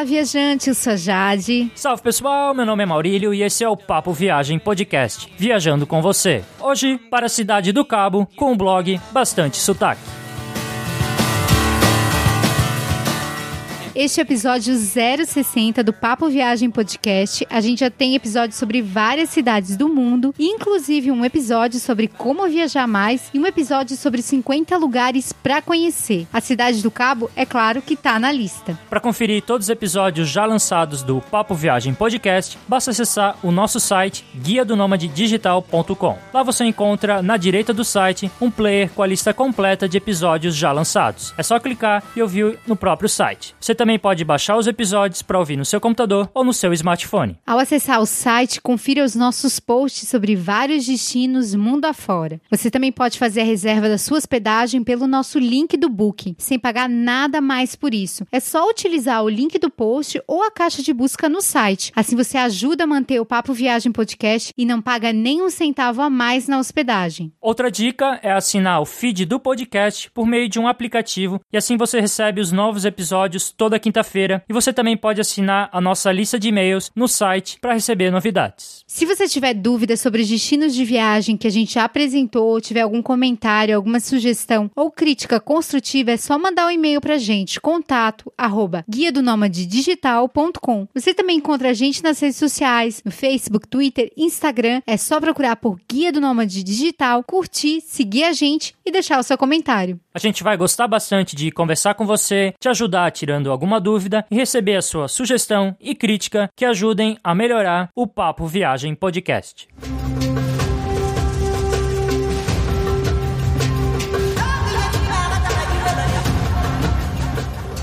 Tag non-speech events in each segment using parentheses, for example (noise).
Olá, viajante, eu sou Jade. Salve pessoal, meu nome é Maurílio e esse é o Papo Viagem Podcast, viajando com você. Hoje, para a cidade do Cabo, com o blog Bastante Sotaque. Este é episódio 060 do Papo Viagem Podcast. A gente já tem episódios sobre várias cidades do mundo, inclusive um episódio sobre como viajar mais e um episódio sobre 50 lugares para conhecer. A cidade do Cabo, é claro que tá na lista. Para conferir todos os episódios já lançados do Papo Viagem Podcast, basta acessar o nosso site guia do digital.com. Lá você encontra na direita do site um player com a lista completa de episódios já lançados. É só clicar e ouvir no próprio site. Você também também pode baixar os episódios para ouvir no seu computador ou no seu smartphone. Ao acessar o site, confira os nossos posts sobre vários destinos mundo afora. Você também pode fazer a reserva da sua hospedagem pelo nosso link do Booking, sem pagar nada mais por isso. É só utilizar o link do post ou a caixa de busca no site. Assim você ajuda a manter o Papo Viagem Podcast e não paga nem um centavo a mais na hospedagem. Outra dica é assinar o feed do podcast por meio de um aplicativo e assim você recebe os novos episódios toda quinta-feira e você também pode assinar a nossa lista de e-mails no site para receber novidades. Se você tiver dúvidas sobre os destinos de viagem que a gente apresentou, tiver algum comentário, alguma sugestão ou crítica construtiva, é só mandar um e-mail para a gente, contato arroba guia do digital.com. Você também encontra a gente nas redes sociais, no Facebook, Twitter, Instagram, é só procurar por Guia do Nômade Digital, curtir, seguir a gente e deixar o seu comentário. A gente vai gostar bastante de conversar com você, te ajudar tirando alguma dúvida e receber a sua sugestão e crítica que ajudem a melhorar o Papo Viagem Podcast.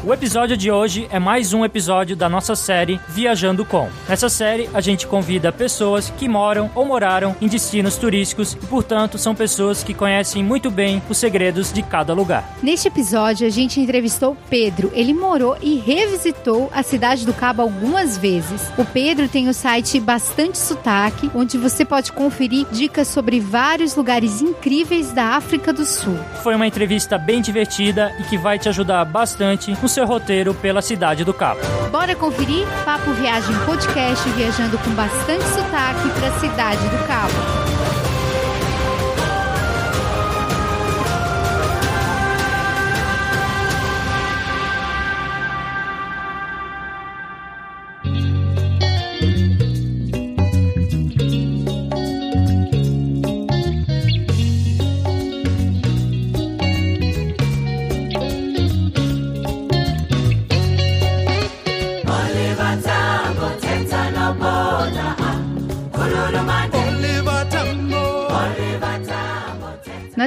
O episódio de hoje é mais um episódio da nossa série Viajando com. Nessa série, a gente convida pessoas que moram ou moraram em destinos turísticos e, portanto, são pessoas que conhecem muito bem os segredos de cada lugar. Neste episódio, a gente entrevistou Pedro. Ele morou e revisitou a cidade do Cabo algumas vezes. O Pedro tem o site Bastante Sotaque, onde você pode conferir dicas sobre vários lugares incríveis da África do Sul. Foi uma entrevista bem divertida e que vai te ajudar bastante no seu roteiro pela cidade do Cabo. Bora conferir? Papo Viagem Podcast viajando com bastante sotaque para a cidade do Cabo.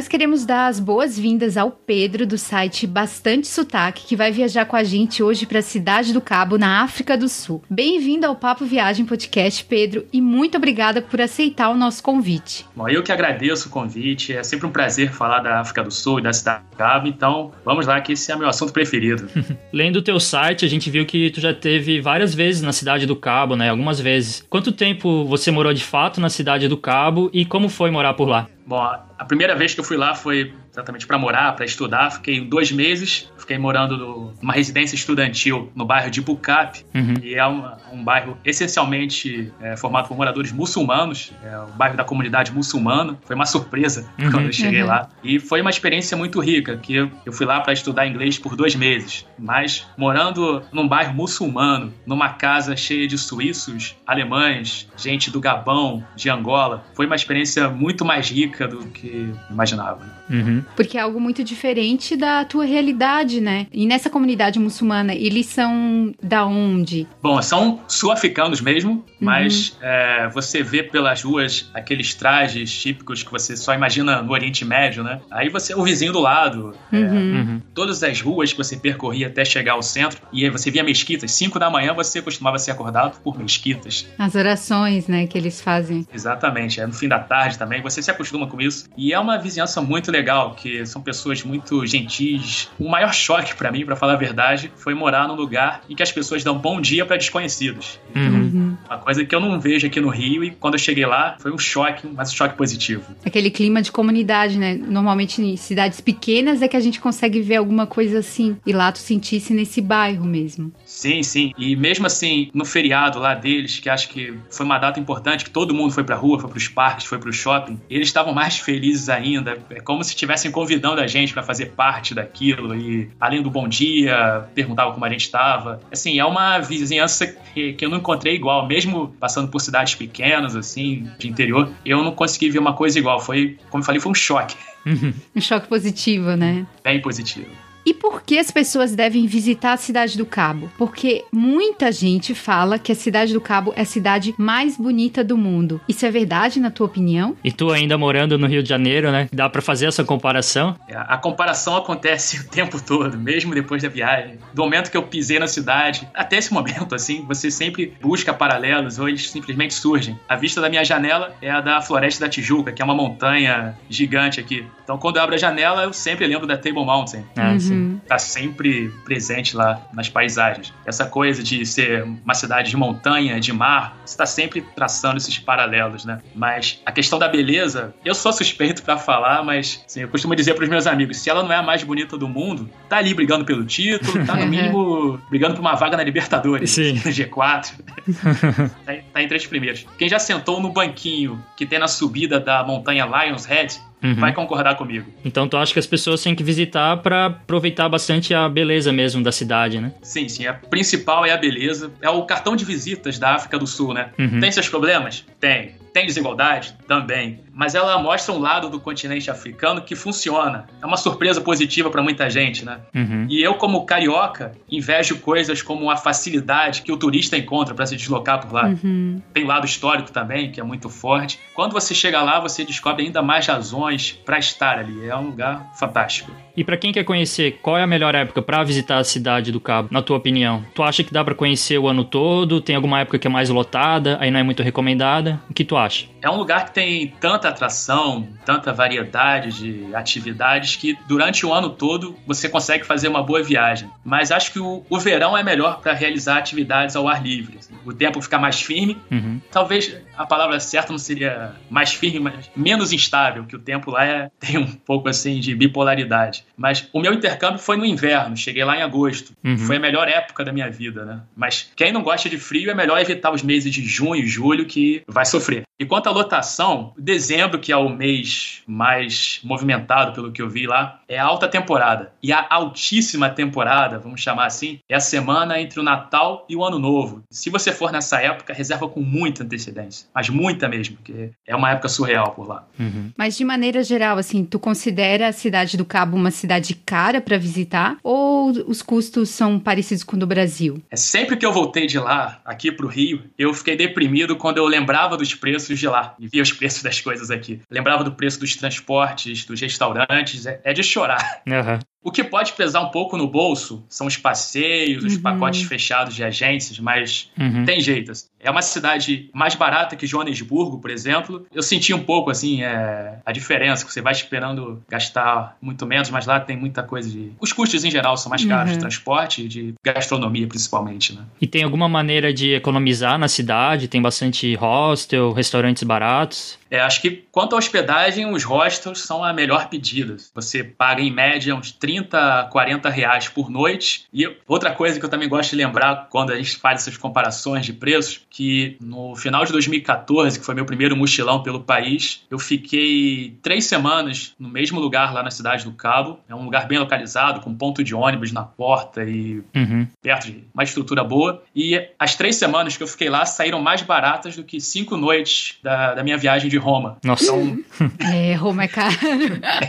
Nós queremos dar as boas-vindas ao Pedro do site Bastante Sotaque, que vai viajar com a gente hoje para a Cidade do Cabo, na África do Sul. Bem-vindo ao Papo Viagem Podcast, Pedro, e muito obrigada por aceitar o nosso convite. Bom, eu que agradeço o convite, é sempre um prazer falar da África do Sul e da Cidade do Cabo, então vamos lá que esse é meu assunto preferido. (laughs) Lendo o teu site, a gente viu que tu já teve várias vezes na Cidade do Cabo, né? Algumas vezes. Quanto tempo você morou de fato na Cidade do Cabo e como foi morar por lá? Bom, a primeira vez que eu fui lá foi exatamente para morar, para estudar. Fiquei dois meses, fiquei morando numa residência estudantil no bairro de Bucap, uhum. e é um, um bairro essencialmente é, formado por moradores muçulmanos, é o bairro da comunidade muçulmana. Foi uma surpresa uhum. quando eu cheguei uhum. lá. E foi uma experiência muito rica, que eu, eu fui lá para estudar inglês por dois meses, mas morando num bairro muçulmano, numa casa cheia de suíços, alemães, gente do Gabão, de Angola, foi uma experiência muito mais rica do que imaginava. Uhum. Porque é algo muito diferente da tua realidade, né? E nessa comunidade muçulmana, eles são da onde? Bom, são sul-africanos mesmo, uhum. mas é, você vê pelas ruas aqueles trajes típicos que você só imagina no Oriente Médio, né? Aí você, o vizinho do lado, é, uhum. É, todas as ruas que você percorria até chegar ao centro, e aí você via mesquitas. Cinco da manhã você costumava ser acordado por mesquitas. As orações, né, que eles fazem. Exatamente. É no fim da tarde também, você se acostuma com isso. E é uma vizinhança muito legal, que são pessoas muito gentis. O maior choque para mim, para falar a verdade, foi morar num lugar em que as pessoas dão bom dia para desconhecidos. Uhum. Uma coisa que eu não vejo aqui no Rio e quando eu cheguei lá foi um choque, mas um choque positivo. Aquele clima de comunidade, né? Normalmente em cidades pequenas é que a gente consegue ver alguma coisa assim. E lá tu sentisse nesse bairro mesmo. Sim, sim. E mesmo assim, no feriado lá deles, que acho que foi uma data importante, que todo mundo foi pra rua, foi pros parques, foi pro shopping, eles estavam mais felizes ainda. É como se estivessem convidando a gente para fazer parte daquilo. E além do bom dia, perguntavam como a gente estava. Assim, é uma vizinhança que, que eu não encontrei igual. Mesmo passando por cidades pequenas, assim, de interior, eu não consegui ver uma coisa igual. Foi, como eu falei, foi um choque. (laughs) um choque positivo, né? Bem positivo. E por que as pessoas devem visitar a Cidade do Cabo? Porque muita gente fala que a Cidade do Cabo é a cidade mais bonita do mundo. Isso é verdade, na tua opinião? E tu ainda morando no Rio de Janeiro, né? Dá para fazer essa comparação? É, a comparação acontece (laughs) o tempo todo, mesmo depois da viagem. Do momento que eu pisei na cidade, até esse momento, assim, você sempre busca paralelos ou eles simplesmente surgem. A vista da minha janela é a da Floresta da Tijuca, que é uma montanha gigante aqui. Então, quando eu abro a janela, eu sempre lembro da Table Mountain. Ah, uhum. Uhum. Tá sempre presente lá nas paisagens. Essa coisa de ser uma cidade de montanha, de mar, você tá sempre traçando esses paralelos, né? Mas a questão da beleza, eu sou suspeito para falar, mas assim, eu costumo dizer para os meus amigos, se ela não é a mais bonita do mundo, tá ali brigando pelo título, tá no mínimo brigando por uma vaga na Libertadores, Sim. no G4. (laughs) tá, tá entre os primeiros. Quem já sentou no banquinho que tem na subida da montanha Lions Head, uhum. vai concordar comigo. Então tu acha que as pessoas têm que visitar para aproveitar bastante a beleza mesmo da cidade, né? Sim, sim. A principal é a beleza. É o cartão de visitas da África do Sul, né? Uhum. Tem seus problemas? Tem. Tem desigualdade? Também. Mas ela mostra um lado do continente africano que funciona. É uma surpresa positiva para muita gente, né? Uhum. E eu, como carioca, invejo coisas como a facilidade que o turista encontra para se deslocar por lá. Uhum. Tem lado histórico também, que é muito forte. Quando você chega lá, você descobre ainda mais razões para estar ali. É um lugar fantástico. E para quem quer conhecer, qual é a melhor época para visitar a cidade do Cabo, na tua opinião? Tu acha que dá para conhecer o ano todo? Tem alguma época que é mais lotada, aí não é muito recomendada? O que tu acha? É um lugar que tem tanta atração, tanta variedade de atividades que durante o ano todo você consegue fazer uma boa viagem. Mas acho que o, o verão é melhor para realizar atividades ao ar livre. Assim. O tempo fica mais firme. Uhum. Talvez a palavra certa não seria mais firme, mas menos instável, que o tempo lá é, (laughs) tem um pouco assim de bipolaridade. Mas o meu intercâmbio foi no inverno, cheguei lá em agosto. Uhum. Foi a melhor época da minha vida, né? Mas quem não gosta de frio é melhor evitar os meses de junho e julho que vai sofrer. E quanto à lotação, dezembro, que é o mês mais movimentado, pelo que eu vi lá, é a alta temporada. E a altíssima temporada, vamos chamar assim, é a semana entre o Natal e o Ano Novo. Se você for nessa época, reserva com muita antecedência. Mas muita mesmo, porque é uma época surreal por lá. Uhum. Mas de maneira geral, assim, tu considera a cidade do Cabo uma cidade cara para visitar? Ou os custos são parecidos com o do Brasil? É sempre que eu voltei de lá, aqui pro Rio, eu fiquei deprimido quando eu lembrava dos preços de lá e via os (laughs) preços das coisas aqui. Lembrava do preço dos transportes, dos restaurantes, é, é de chorar. Uhum. O que pode pesar um pouco no bolso são os passeios, os uhum. pacotes fechados de agências, mas uhum. tem jeito. Assim. É uma cidade mais barata que Joanesburgo, por exemplo. Eu senti um pouco, assim, é, a diferença, que você vai esperando gastar muito menos, mas lá tem muita coisa de... Os custos, em geral, são mais caros, uhum. de transporte e de gastronomia, principalmente, né? E tem alguma maneira de economizar na cidade? Tem bastante hostel, restaurantes baratos? É, acho que quanto à hospedagem, os hostels são a melhor pedida. Você paga em média uns 30, 40 reais por noite. E outra coisa que eu também gosto de lembrar quando a gente faz essas comparações de preços, que no final de 2014, que foi meu primeiro mochilão pelo país, eu fiquei três semanas no mesmo lugar lá na cidade do Cabo. É um lugar bem localizado, com ponto de ônibus na porta e uhum. perto de uma estrutura boa. E as três semanas que eu fiquei lá saíram mais baratas do que cinco noites da, da minha viagem de Roma. Nossa. Então, (laughs) é, Roma é caro. (laughs)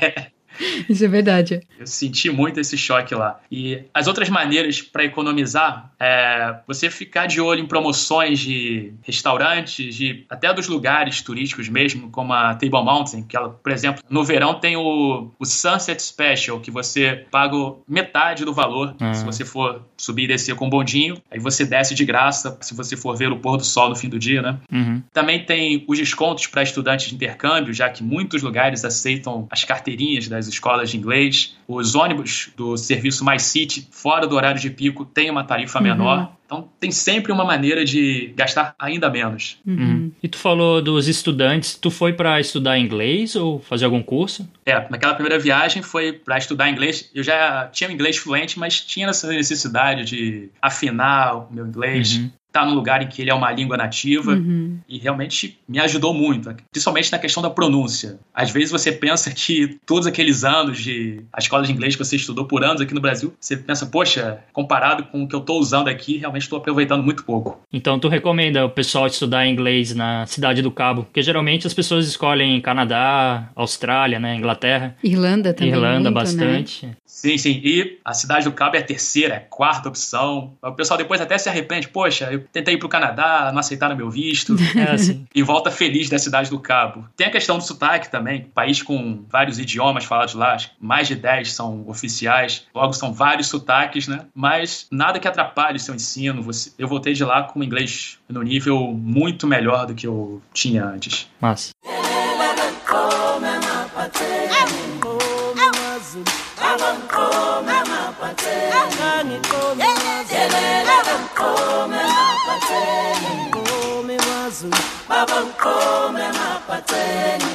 É. (laughs) Isso é verdade. Eu senti muito esse choque lá. E as outras maneiras para economizar é você ficar de olho em promoções de restaurantes, de até dos lugares turísticos mesmo, como a Table Mountain, que ela, por exemplo, no verão tem o, o Sunset Special, que você paga metade do valor uhum. se você for subir e descer com um bondinho. Aí você desce de graça se você for ver o pôr do sol no fim do dia, né? Uhum. Também tem os descontos para estudantes de intercâmbio, já que muitos lugares aceitam as carteirinhas das escolas de inglês. Os ônibus do serviço Mais City, fora do horário de pico, tem uma tarifa uhum. menor. Então tem sempre uma maneira de gastar ainda menos. Uhum. uhum. E tu falou dos estudantes, tu foi para estudar inglês ou fazer algum curso? É, naquela primeira viagem foi para estudar inglês. Eu já tinha um inglês fluente, mas tinha essa necessidade de afinar o meu inglês. Uhum tá num lugar em que ele é uma língua nativa uhum. e realmente me ajudou muito, principalmente na questão da pronúncia. Às vezes você pensa que todos aqueles anos de a escola de inglês que você estudou por anos aqui no Brasil, você pensa, poxa, comparado com o que eu estou usando aqui, realmente estou aproveitando muito pouco. Então tu recomenda o pessoal estudar inglês na cidade do Cabo, porque geralmente as pessoas escolhem Canadá, Austrália, né, Inglaterra, Irlanda também, Irlanda muito, né? bastante. Né? Sim, sim. E a cidade do Cabo é a terceira, é a quarta opção. O pessoal depois até se arrepende, poxa, eu tentei ir pro Canadá, não aceitaram meu visto. (laughs) É assim. E volta feliz da cidade do Cabo. Tem a questão do sotaque também. País com vários idiomas falados lá, mais de 10 são oficiais. Logo, são vários sotaques, né? Mas nada que atrapalhe o seu ensino. Eu voltei de lá com inglês no nível muito melhor do que eu tinha antes. Massa. Baba mkome mapateni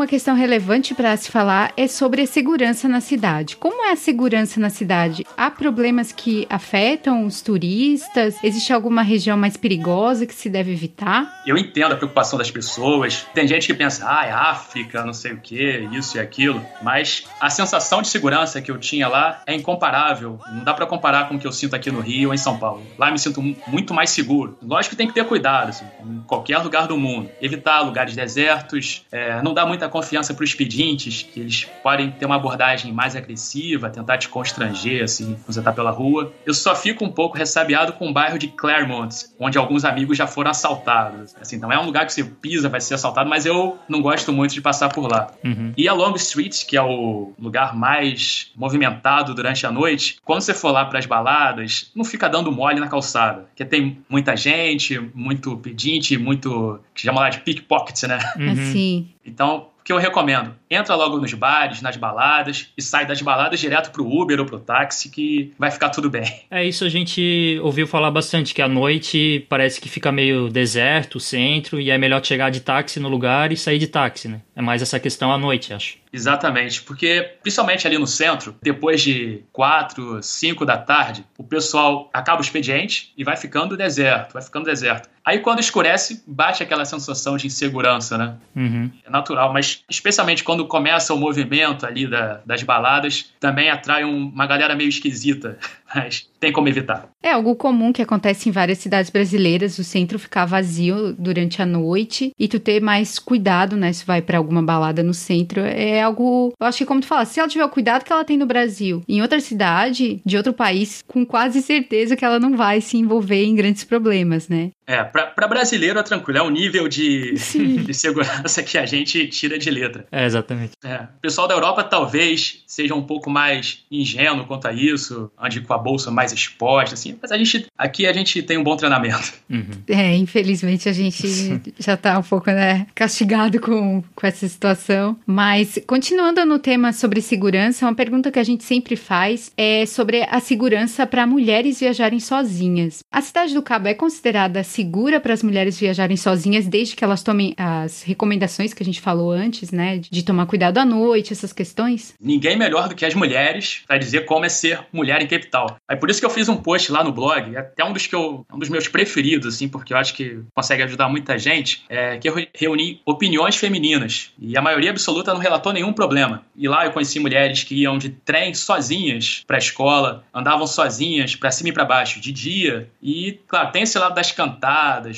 Uma questão relevante para se falar é sobre a segurança na cidade. Como é a segurança na cidade? Há problemas que afetam os turistas? Existe alguma região mais perigosa que se deve evitar? Eu entendo a preocupação das pessoas. Tem gente que pensa, ah, é África, não sei o que, isso e aquilo. Mas a sensação de segurança que eu tinha lá é incomparável. Não dá para comparar com o que eu sinto aqui no Rio ou em São Paulo. Lá eu me sinto muito mais seguro. Lógico que tem que ter cuidado, assim, em qualquer lugar do mundo. Evitar lugares desertos, é, não dá muita confiança para os pedintes, que eles podem ter uma abordagem mais agressiva, tentar te constranger, assim, quando você tá pela rua. Eu só fico um pouco ressabiado com o bairro de Claremont, onde alguns amigos já foram assaltados. Assim, não é um lugar que você pisa, vai ser assaltado, mas eu não gosto muito de passar por lá. Uhum. E a Long Street, que é o lugar mais movimentado durante a noite, quando você for lá para as baladas, não fica dando mole na calçada, porque tem muita gente, muito pedinte, muito que chama lá de pickpocket, né? Uhum. Assim. Então, que eu recomendo? Entra logo nos bares, nas baladas e sai das baladas direto pro Uber ou pro táxi que vai ficar tudo bem. (laughs) É isso a gente ouviu falar bastante que à noite parece que fica meio deserto o centro e é melhor chegar de táxi no lugar e sair de táxi, né? É mais essa questão à noite, acho. Exatamente, porque principalmente ali no centro, depois de 4, 5 da tarde, o pessoal acaba o expediente e vai ficando deserto, vai ficando deserto. Aí quando escurece, bate aquela sensação de insegurança, né? Uhum. É natural, mas especialmente quando começa o movimento ali da, das baladas, também atrai um, uma galera meio esquisita (laughs) mas tem como evitar. É algo comum que acontece em várias cidades brasileiras, o centro ficar vazio durante a noite e tu ter mais cuidado, né, se vai para alguma balada no centro, é algo, eu acho que como tu fala, se ela tiver o cuidado que ela tem no Brasil, em outra cidade, de outro país, com quase certeza que ela não vai se envolver em grandes problemas, né? É, para brasileiro é tranquilo, é um nível de, (laughs) de segurança que a gente tira de letra. É, exatamente. É. O pessoal da Europa talvez seja um pouco mais ingênuo quanto a isso, ande com a bolsa mais exposta, assim, mas a gente, aqui a gente tem um bom treinamento. Uhum. É, infelizmente a gente (laughs) já tá um pouco, né, castigado com, com essa situação. Mas, continuando no tema sobre segurança, uma pergunta que a gente sempre faz é sobre a segurança para mulheres viajarem sozinhas. A cidade do Cabo é considerada segura para as mulheres viajarem sozinhas, desde que elas tomem as recomendações que a gente falou antes, né? De tomar cuidado à noite, essas questões? Ninguém melhor do que as mulheres para dizer como é ser mulher em capital. É por isso que eu fiz um post lá no blog, é até um dos que eu, um dos meus preferidos, assim, porque eu acho que consegue ajudar muita gente, é que eu reuni opiniões femininas e a maioria absoluta não relatou nenhum problema. E lá eu conheci mulheres que iam de trem sozinhas para a escola, andavam sozinhas para cima e para baixo de dia e, claro, tem esse lado das cantadas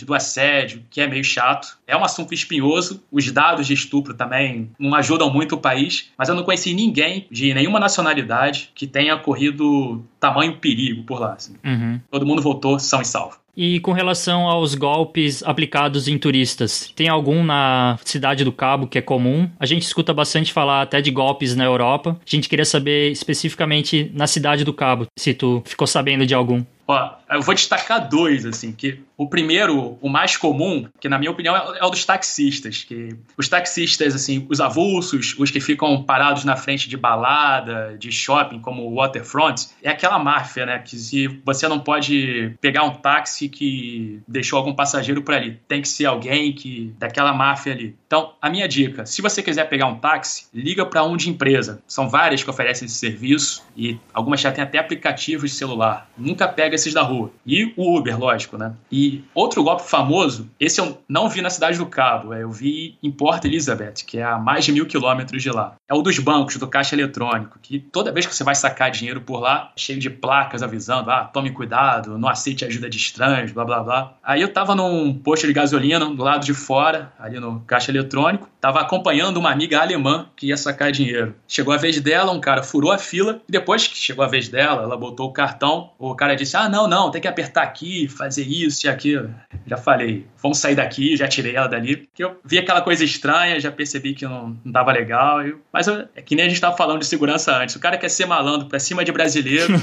do assédio, que é meio chato. É um assunto espinhoso. Os dados de estupro também não ajudam muito o país, mas eu não conheci ninguém de nenhuma nacionalidade que tenha corrido tamanho perigo por lá. Assim. Uhum. Todo mundo voltou são e salvo. E com relação aos golpes aplicados em turistas, tem algum na Cidade do Cabo que é comum? A gente escuta bastante falar até de golpes na Europa. A gente queria saber especificamente na Cidade do Cabo, se tu ficou sabendo de algum. Ó, Eu vou destacar dois, assim, que o primeiro, o mais comum, que na minha opinião é, é o dos taxistas, que os taxistas, assim, os avulsos, os que ficam parados na frente de balada, de shopping, como o Waterfront, é aquela máfia, né, que se você não pode pegar um táxi que deixou algum passageiro por ali, tem que ser alguém que daquela máfia ali. Então, a minha dica, se você quiser pegar um táxi, liga para um de empresa. São várias que oferecem esse serviço e algumas já têm até aplicativos de celular. Nunca pega esses da rua. E o Uber, lógico, né? E outro golpe famoso, esse eu não vi na cidade do Cabo, é, eu vi em Port Elizabeth, que é a mais de mil quilômetros de lá. É o dos bancos, do caixa eletrônico, que toda vez que você vai sacar dinheiro por lá, cheio de placas avisando, ah, tome cuidado, não aceite ajuda de estranhos, blá blá blá. Aí eu tava num posto de gasolina do lado de fora, ali no caixa eletrônico estava acompanhando uma amiga alemã que ia sacar dinheiro. Chegou a vez dela, um cara furou a fila e depois que chegou a vez dela, ela botou o cartão, o cara disse: "Ah, não, não, tem que apertar aqui, fazer isso e aquilo". Já falei: "Vamos sair daqui", já tirei ela dali, porque eu vi aquela coisa estranha, já percebi que não, não tava legal, eu... mas eu, é que nem a gente estava falando de segurança antes. O cara quer ser malandro para cima de brasileiro, (laughs)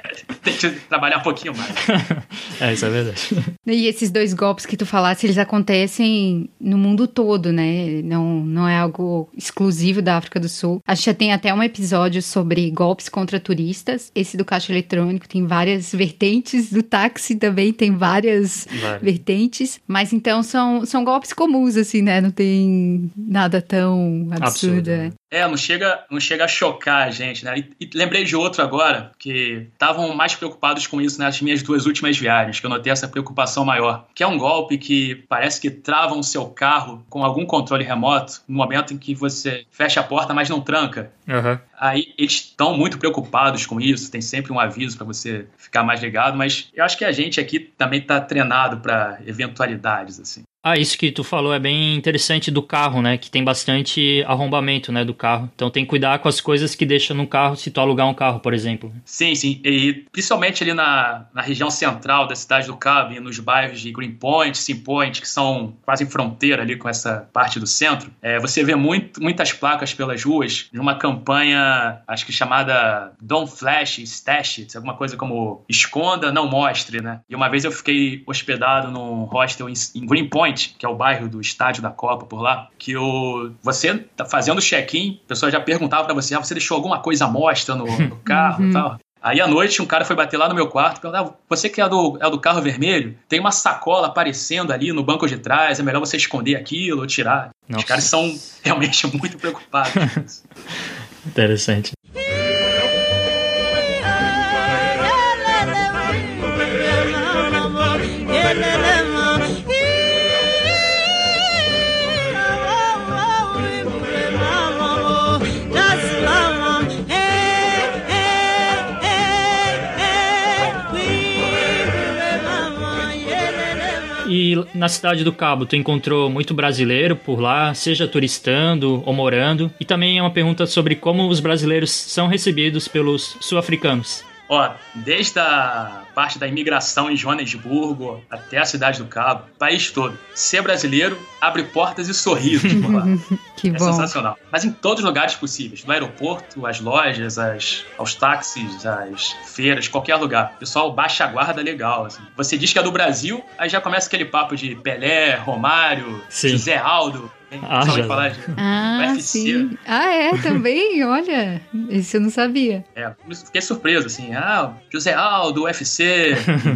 (laughs) tem que trabalhar um pouquinho mais. é, isso é verdade. E esses dois golpes que tu falaste, eles acontecem no mundo todo todo, né? Não, não é algo exclusivo da África do Sul. A gente já tem até um episódio sobre golpes contra turistas. Esse do caixa eletrônico tem várias vertentes, do táxi também tem várias vertentes. Mas então são, são golpes comuns, assim, né? Não tem nada tão absurdo. absurdo né? É, não chega, não chega a chocar a gente, né? E, e lembrei de outro agora, que estavam mais preocupados com isso nas minhas duas últimas viagens, que eu notei essa preocupação maior. Que é um golpe que parece que trava o seu carro com algum controle remoto no momento em que você fecha a porta, mas não tranca. Uhum. Aí eles estão muito preocupados com isso, tem sempre um aviso para você ficar mais ligado, mas eu acho que a gente aqui também está treinado para eventualidades, assim. Ah, isso que tu falou é bem interessante do carro, né? Que tem bastante arrombamento, né, do carro. Então tem que cuidar com as coisas que deixa no carro se tu alugar um carro, por exemplo. Sim, sim. E principalmente ali na, na região central da cidade do Cabo, nos bairros de Greenpoint, Simpoint, que são quase em fronteira ali com essa parte do centro, é, você vê muito, muitas placas pelas ruas de uma campanha, acho que chamada Don't Flash, Stash It, alguma coisa como esconda, não mostre, né? E uma vez eu fiquei hospedado num hostel em, em Greenpoint, Point, que é o bairro do estádio da Copa por lá, que o, você tá fazendo check-in, a pessoa já perguntava para você, ah, você deixou alguma coisa à mostra no, no (laughs) carro e uhum. tal. Aí à noite um cara foi bater lá no meu quarto e perguntou: ah, você que é do, é do carro vermelho, tem uma sacola aparecendo ali no banco de trás, é melhor você esconder aquilo ou tirar. Nossa. Os caras são realmente (laughs) muito preocupados. Interessante. Na cidade do Cabo, tu encontrou muito brasileiro por lá, seja turistando ou morando? E também é uma pergunta sobre como os brasileiros são recebidos pelos sul-africanos. Ó, desde a parte da imigração em Joanesburgo até a cidade do Cabo, país todo. Ser brasileiro abre portas e sorrisos por lá. (laughs) que é bom. sensacional. Mas em todos os lugares possíveis. Do aeroporto, as lojas, as, aos táxis, as feiras, qualquer lugar. O pessoal baixa a guarda legal. Assim. Você diz que é do Brasil, aí já começa aquele papo de Pelé, Romário, Sim. José Aldo. Ah, já. Falar de ah, sim. Ah, é, também? (laughs) Olha, isso eu não sabia. É, fiquei surpreso, assim. Ah, José Aldo, UFC,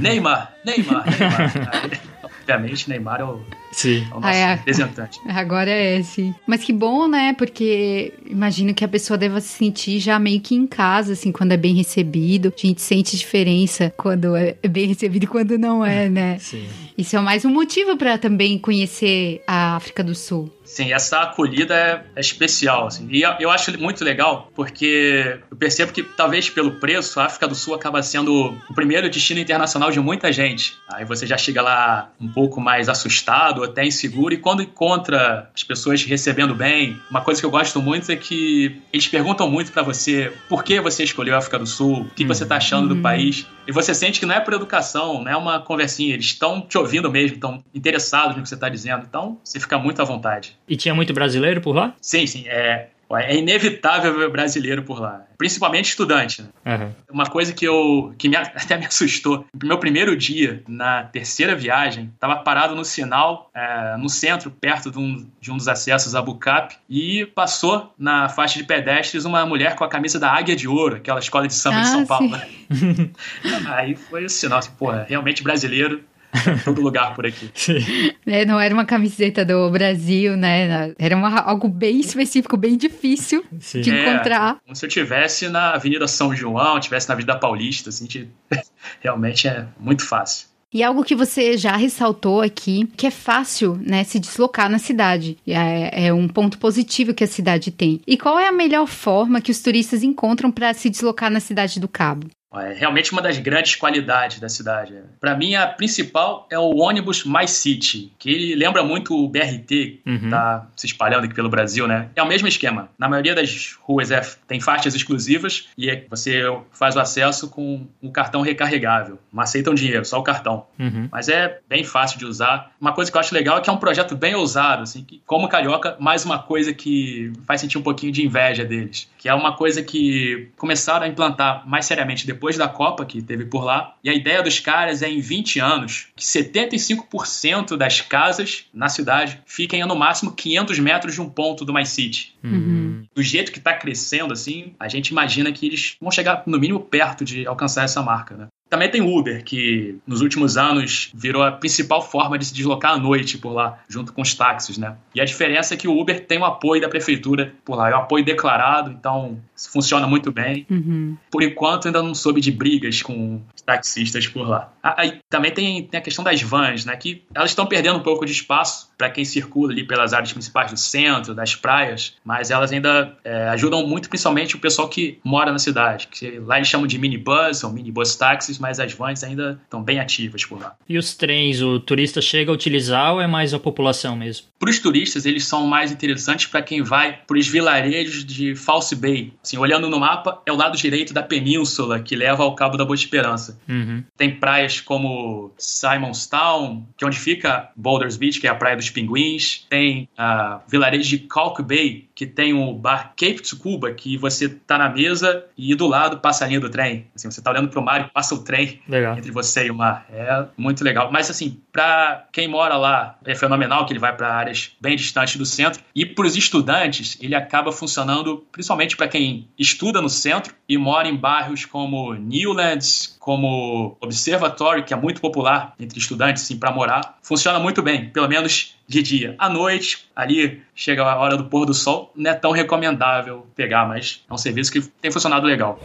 Neymar, Neymar, Neymar. obviamente, Neymar é o, sim. É o nosso ah, é. representante. Agora é, sim. Mas que bom, né? Porque imagino que a pessoa deva se sentir já meio que em casa, assim, quando é bem recebido. A gente sente diferença quando é bem recebido e quando não é, né? Sim. Isso é mais um motivo para também conhecer a África do Sul. Sim, essa acolhida é, é, especial, assim. E eu acho muito legal, porque eu percebo que talvez pelo preço, a África do Sul acaba sendo o primeiro destino internacional de muita gente. Aí você já chega lá um pouco mais assustado, até inseguro, e quando encontra as pessoas recebendo bem, uma coisa que eu gosto muito é que eles perguntam muito para você por que você escolheu a África do Sul, o que, você tá achando do uhum. país, e você sente que não é por educação, não é uma conversinha, eles estão te ouvindo mesmo, estão interessados no que você tá dizendo, então você fica muito à vontade. E tinha muito brasileiro por lá? Sim, sim. É, É inevitável ver brasileiro por lá. Principalmente estudante. Né? Uhum. Uma coisa que eu que me, (laughs) até me assustou. No meu primeiro dia, na terceira viagem, estava parado no sinal, é, no centro, perto de um, de um dos acessos a Bucap, e passou na faixa de pedestres uma mulher com a camisa da Águia de Ouro, aquela escola de samba ah, de São Paulo. (laughs) Aí foi o sinal, assim, pô, realmente brasileiro (laughs) todo lugar por aqui. (laughs) É, não era uma camiseta do Brasil, né? Era uma, algo bem específico, bem difícil Sim. de é, encontrar. Como se eu tivesse na Avenida São João, tivesse na Avenida Paulista, assim, de... (laughs) realmente é muito fácil. E algo que você já ressaltou aqui, que é fácil, né, se deslocar na cidade. É, é um ponto positivo que a cidade tem. E qual é a melhor forma que os turistas encontram para se deslocar na cidade do Cabo? É realmente uma das grandes qualidades da cidade. Para mim, a principal é o ônibus My City, que ele lembra muito o BRT, uhum. que tá se espalhando aqui pelo Brasil, né? É o mesmo esquema. Na maioria das ruas é, tem faixas exclusivas e é, você faz o acesso com um cartão recarregável. Não aceitam dinheiro, só o cartão. Uhum. Mas é bem fácil de usar. Uma coisa que eu acho legal é que é um projeto bem ousado, assim, que, como carioca, mais uma coisa que faz sentir um pouquinho de inveja deles, que é uma coisa que começaram a implantar mais seriamente depois da Copa que teve por lá. E a ideia dos caras é em 20 anos que 75% das casas na cidade fiquem a no máximo 500 metros de um ponto do My City. Uhum. Do jeito que está crescendo assim, a gente imagina que eles vão chegar no mínimo perto de alcançar essa marca, né? Também tem Uber, que nos últimos anos virou a principal forma de se deslocar à noite por lá, junto com os táxis, né? E a diferença é que o Uber tem o apoio da prefeitura por lá, é um apoio declarado, então funciona muito bem. Uhum. Por enquanto, ainda não soube de brigas com taxistas por lá. Aí também tem, tem a questão das vans, né? Que elas estão perdendo um pouco de espaço para quem circula ali pelas áreas principais do centro, das praias, mas elas ainda é, ajudam muito, principalmente o pessoal que mora na cidade, que lá eles chamam de minibus ou minibus táxis, mas as vans ainda estão bem ativas por lá. E os trens, o turista chega a utilizar ou é mais a população mesmo? Para os turistas, eles são mais interessantes para quem vai para os vilarejos de False Bay. Assim, olhando no mapa, é o lado direito da península que leva ao Cabo da Boa Esperança. Uhum. Tem praias como Simonstown, que é onde fica Boulders Beach, que é a praia dos pinguins. Tem a uh, vilarejo de Calk Bay, que tem o bar Cape Tsukuba, que você tá na mesa e do lado passa a linha do trem. Assim, você tá olhando pro mar e passa o trem legal. entre você e o mar. É muito legal. Mas assim, para quem mora lá, é fenomenal que ele vai para áreas bem distantes do centro. E para os estudantes, ele acaba funcionando principalmente para quem estuda no centro e mora em bairros como Newlands, como Observatory, que é muito popular entre estudantes assim, para morar. Funciona muito bem, pelo menos de dia. À noite, ali chega a hora do pôr do sol, não é tão recomendável pegar, mas é um serviço que tem funcionado legal.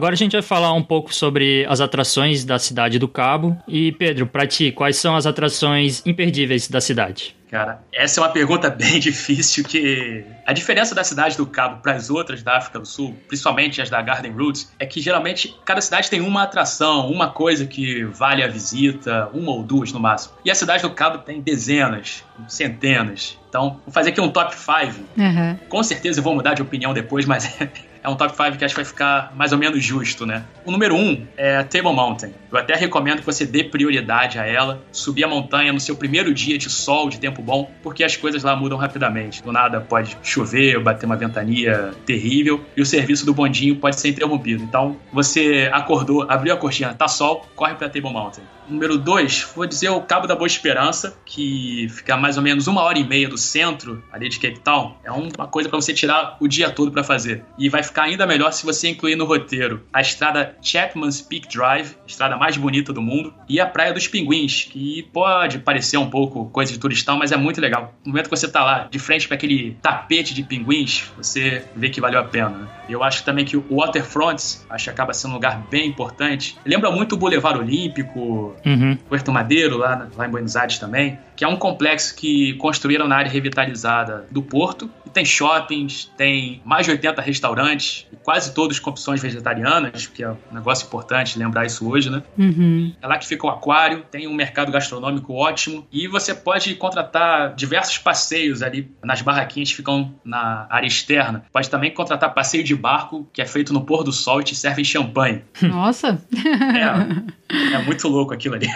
Agora a gente vai falar um pouco sobre as atrações da cidade do Cabo. E Pedro, para ti, quais são as atrações imperdíveis da cidade? Cara, essa é uma pergunta (laughs) bem difícil que a diferença da cidade do Cabo para as outras da África do Sul, principalmente as da Garden Roots, é que geralmente cada cidade tem uma atração, uma coisa que vale a visita, uma ou duas no máximo. E a cidade do Cabo tem dezenas, centenas. Então, vou fazer aqui um top 5. Uhum. Com certeza eu vou mudar de opinião depois, mas (laughs) é um top 5 que acho que vai ficar mais ou menos justo, né? O número 1 um é Table Mountain. Eu até recomendo que você dê prioridade a ela, subir a montanha no seu primeiro dia de sol, de tempo bom, porque as coisas lá mudam rapidamente. Do nada pode chover, bater uma ventania terrível e o serviço do bondinho pode ser interrompido. Então, você acordou, abriu a cortina, tá sol, corre para Table Mountain. Número 2, vou dizer o Cabo da Boa Esperança, que fica mais ou menos uma hora e meia do centro ali de Cape Town. É uma coisa para você tirar o dia todo para fazer. E vai ficar ainda melhor se você incluir no roteiro a estrada Chapman's Peak Drive, a estrada mais bonita do mundo, e a Praia dos Pinguins, que pode parecer um pouco coisa de turistão, mas é muito legal. No momento que você tá lá de frente para aquele tapete de pinguins, você vê que valeu a pena. Né? Eu acho também que o Waterfront, acho que acaba sendo um lugar bem importante. Lembra muito o Boulevard Olímpico, uhum. Puerto Madeiro, lá, lá em Buenos Aires também, que é um complexo que construíram na área revitalizada do porto. E tem shoppings, tem mais de 80 restaurantes, quase todos com opções vegetarianas, que é um negócio importante lembrar isso hoje, né? Uhum. É lá que fica o aquário, tem um mercado gastronômico ótimo e você pode contratar diversos passeios ali nas barraquinhas que ficam na área externa. Pode também contratar passeio de barco, que é feito no pôr do sol e te servem champanhe. Nossa! É, (laughs) é muito louco aquilo ali.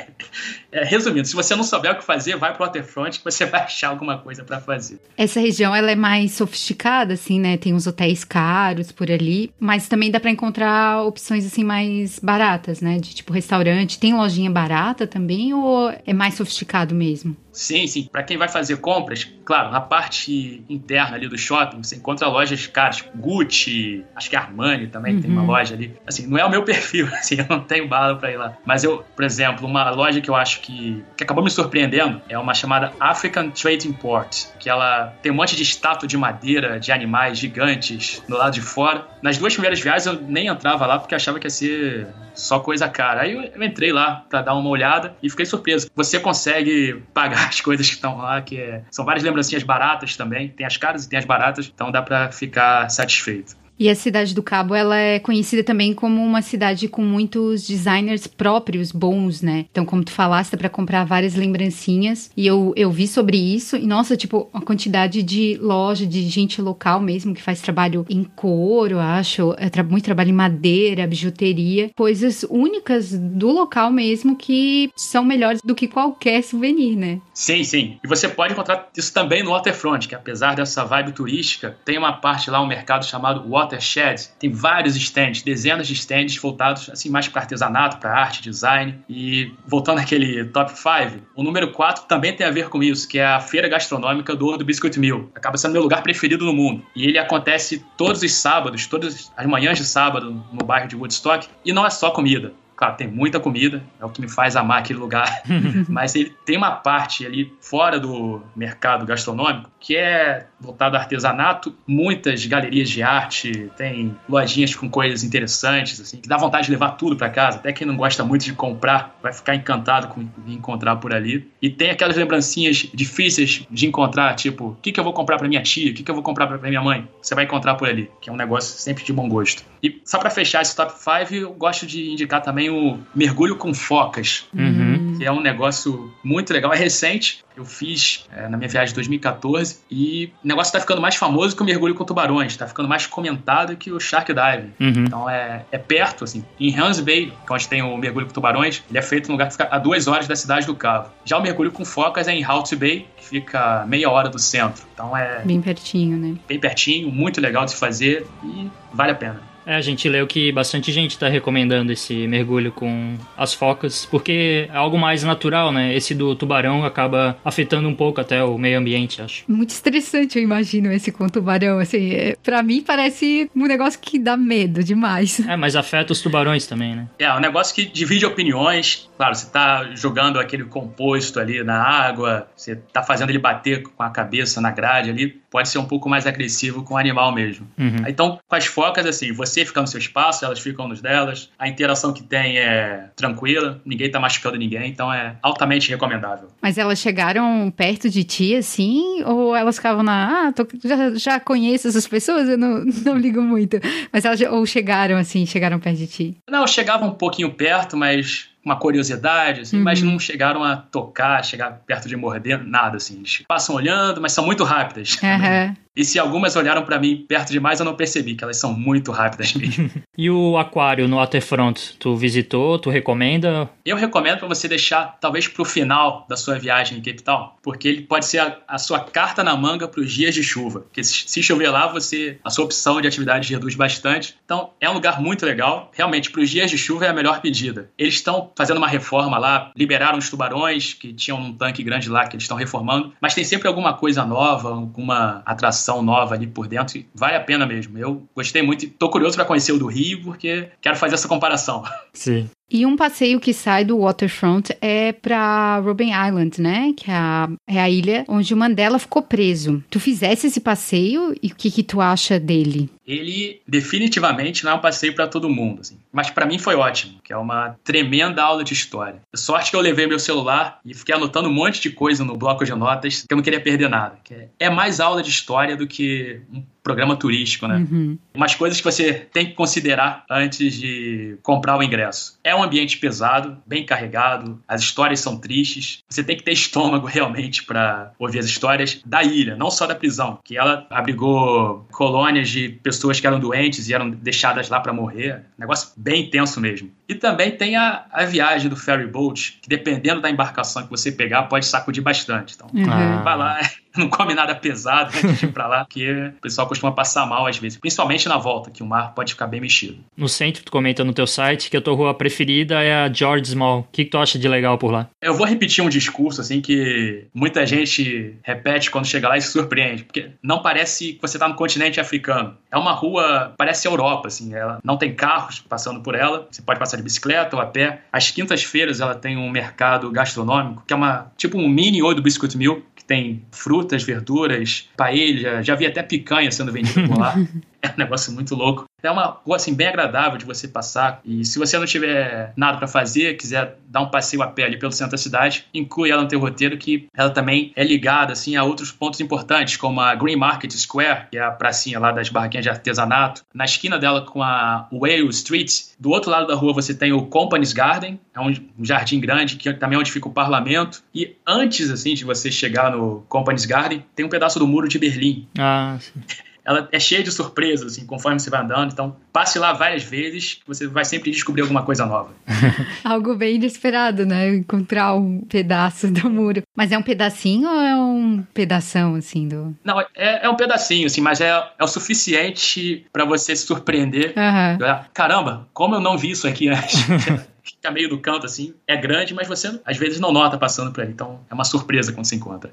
É, resumindo, se você não souber o que fazer, vai pro waterfront que você (laughs) vai achar alguma coisa para fazer. Essa região ela é mais sofisticada, assim, né? Tem uns hotéis caros por ali, mas também dá para encontrar opções assim mais baratas, né? De tipo restaurante. Tem lojinha barata também ou é mais sofisticado mesmo? Sim, sim. Para quem vai fazer compras, claro, na parte interna ali do shopping, você encontra lojas caras, tipo Gucci, acho que Armani também uhum. tem uma uhum. loja ali. Assim, não é o meu (laughs) perfil, assim, eu não tenho bala para ir lá. Mas eu, por exemplo, uma loja que eu acho que, que acabou me surpreendendo é uma chamada African Trading Port, que ela tem um monte de estátua de madeira, de animais gigantes no lado de fora. Nas duas primeiras viagens eu nem entrava lá porque achava que ia ser só coisa cara. Aí eu, entrei lá para dar uma olhada e fiquei surpreso. Você consegue pagar (laughs) as coisas que estão lá, que é, são várias lembrancinhas baratas também. Tem as caras e tem as baratas, então dá para ficar satisfeito. E a cidade do Cabo, ela é conhecida também como uma cidade com muitos designers próprios bons, né? Então, como tu falaste, para comprar várias lembrancinhas. E eu, eu vi sobre isso. E, nossa, tipo, a quantidade de loja, de gente local mesmo, que faz trabalho em couro, acho. É muito trabalho em madeira, bijuteria. Coisas únicas do local mesmo que são melhores do que qualquer souvenir, né? Sim, sim. E você pode encontrar isso também no Waterfront, que apesar dessa vibe turística, tem uma parte lá, um mercado chamado Waterfront Watershed tem vários stands, dezenas de stands voltados assim mais para artesanato, para arte, design. E voltando àquele top 5, o número 4 também tem a ver com isso, que é a feira gastronômica do do Biscuit Mill. Acaba sendo meu lugar preferido no mundo. E ele acontece todos os sábados, todas as manhãs de sábado no bairro de Woodstock. E não é só comida. Claro, tem muita comida, é o que me faz amar aquele lugar. (laughs) Mas ele tem uma parte ali fora do mercado gastronômico que é voltado ao artesanato, muitas galerias de arte, tem lojinhas com coisas interessantes, assim, que dá vontade de levar tudo para casa. Até quem não gosta muito de comprar vai ficar encantado com encontrar por ali. E tem aquelas lembrancinhas difíceis de encontrar, tipo, o que, que eu vou comprar para minha tia, o que, que eu vou comprar para minha mãe. Você vai encontrar por ali, que é um negócio sempre de bom gosto. E só para fechar esse top 5, eu gosto de indicar também o mergulho com focas, uhum. que é um negócio muito legal. É recente, eu fiz é, na minha viagem de 2014 e o negócio está ficando mais famoso que o mergulho com tubarões, está ficando mais comentado que o shark diving. Uhum. Então é, é perto, assim. Em Hans Bay, que é onde tem o mergulho com tubarões, ele é feito num lugar que fica a duas horas da cidade do Cabo. Já o mergulho com focas é em Halt Bay, que fica meia hora do centro. Então é. Bem pertinho, né? Bem pertinho, muito legal de se fazer e vale a pena. É, a gente leu que bastante gente está recomendando esse mergulho com as focas, porque é algo mais natural, né? Esse do tubarão acaba afetando um pouco até o meio ambiente, acho. Muito estressante, eu imagino, esse com tubarão. Assim, é, pra mim parece um negócio que dá medo demais. É, mas afeta os tubarões também, né? É, um negócio que divide opiniões. Claro, você tá jogando aquele composto ali na água, você tá fazendo ele bater com a cabeça na grade ali, pode ser um pouco mais agressivo com o animal mesmo. Uhum. Então, com as focas, assim, você fica no seu espaço, elas ficam nos delas. A interação que tem é tranquila, ninguém tá machucando ninguém, então é altamente recomendável. Mas elas chegaram perto de ti, assim? Ou elas ficavam na. Ah, tô, já, já conheço essas pessoas, eu não, não ligo muito. Mas elas ou chegaram, assim, chegaram perto de ti? Não, chegavam um pouquinho perto, mas uma curiosidade, assim, uhum. mas não chegaram a tocar, chegar perto de morder, nada, assim. Eles passam olhando, mas são muito rápidas. Uhum. E se algumas olharam para mim perto demais, eu não percebi que elas são muito rápidas mesmo. (laughs) e o aquário no Waterfront, tu visitou, tu recomenda? Eu recomendo para você deixar talvez pro final da sua viagem em Cape Town, porque ele pode ser a, a sua carta na manga para os dias de chuva. Porque se, se, chover lá, você a sua opção de atividade reduz bastante. Então, é um lugar muito legal. Realmente, para os dias de chuva é a melhor pedida. Eles estão fazendo uma reforma lá, liberaram os tubarões que tinham um tanque grande lá que eles estão reformando, mas tem sempre alguma coisa nova, alguma atração nova ali por dentro. vale a pena mesmo. Eu gostei muito tô curioso para conhecer o do Rio, porque quero fazer essa comparação. Sim. E um passeio que sai do Waterfront é para Robben Island, né? Que é a, é a, ilha onde o Mandela ficou preso. Tu fizesse esse passeio e o que, que tu acha dele? Ele definitivamente não é um passeio para todo mundo, assim. mas para mim foi ótimo, que é uma tremenda aula de história. Sorte que eu levei meu celular e fiquei anotando um monte de coisa no bloco de notas que eu não queria perder nada. É, é mais aula de história do que um programa turístico, né? Uhum. Umas coisas que você tem que considerar antes de comprar o ingresso. É um ambiente pesado, bem carregado, as histórias são tristes. Você tem que ter estômago (laughs) realmente para ouvir as histórias da ilha, não só da prisão, que ela abrigou colônias de pessoas que eram doentes e eram deixadas lá para morrer. Negócio bem intenso mesmo. E também tem a, a viagem do ferry boat, que dependendo da embarcação que você pegar, pode sacudir bastante. Então, uhum. vai lá, (laughs) (laughs) não come nada pesado antes de ir pra lá, porque o pessoal costuma passar mal às vezes, principalmente na volta, que o mar pode ficar bem mexido. No centro, tu comenta no teu site que a tua rua preferida é a George Small. O que, que tu acha de legal por lá? Eu vou repetir um discurso, assim, que muita gente repete quando chega lá e se surpreende, porque não parece que você tá no continente africano. É uma rua, parece Europa, assim, ela não tem carros passando por ela, você pode passar de bicicleta ou a pé. Às quintas-feiras ela tem um mercado gastronômico, que é uma tipo um mini oi do Biscuit Mill, que tem frutas, verduras, paella, já vi até picanha sendo vendida por lá. (laughs) (laughs) é um negócio muito louco. É uma rua assim bem agradável de você passar. E se você não tiver nada para fazer, quiser dar um passeio a pé ali pelo centro da cidade, inclui ela no teu roteiro que ela também é ligada assim a outros pontos importantes, como a Green Market Square, que é a pracinha lá das barraquinhas de artesanato. Na esquina dela com a Whale Street, do outro lado da rua você tem o Company's Garden, é um jardim grande que também é onde fica o parlamento. E antes assim de você chegar no Company's Garden, tem um pedaço do muro de Berlim. Ah, sim (laughs) ela é cheia de surpresas, assim, conforme você vai andando. Então, passe lá várias vezes, você vai sempre descobrir alguma coisa nova. (laughs) Algo bem inesperado, né? Encontrar um pedaço do muro. Mas é um pedacinho ou é um pedação, assim, do... Não, é, é um pedacinho, assim, mas é, é o suficiente para você se surpreender. Uhum. Caramba, como eu não vi isso aqui antes? (laughs) fica meio do canto assim, é grande, mas você às vezes não nota passando por aí. Então é uma surpresa quando se encontra.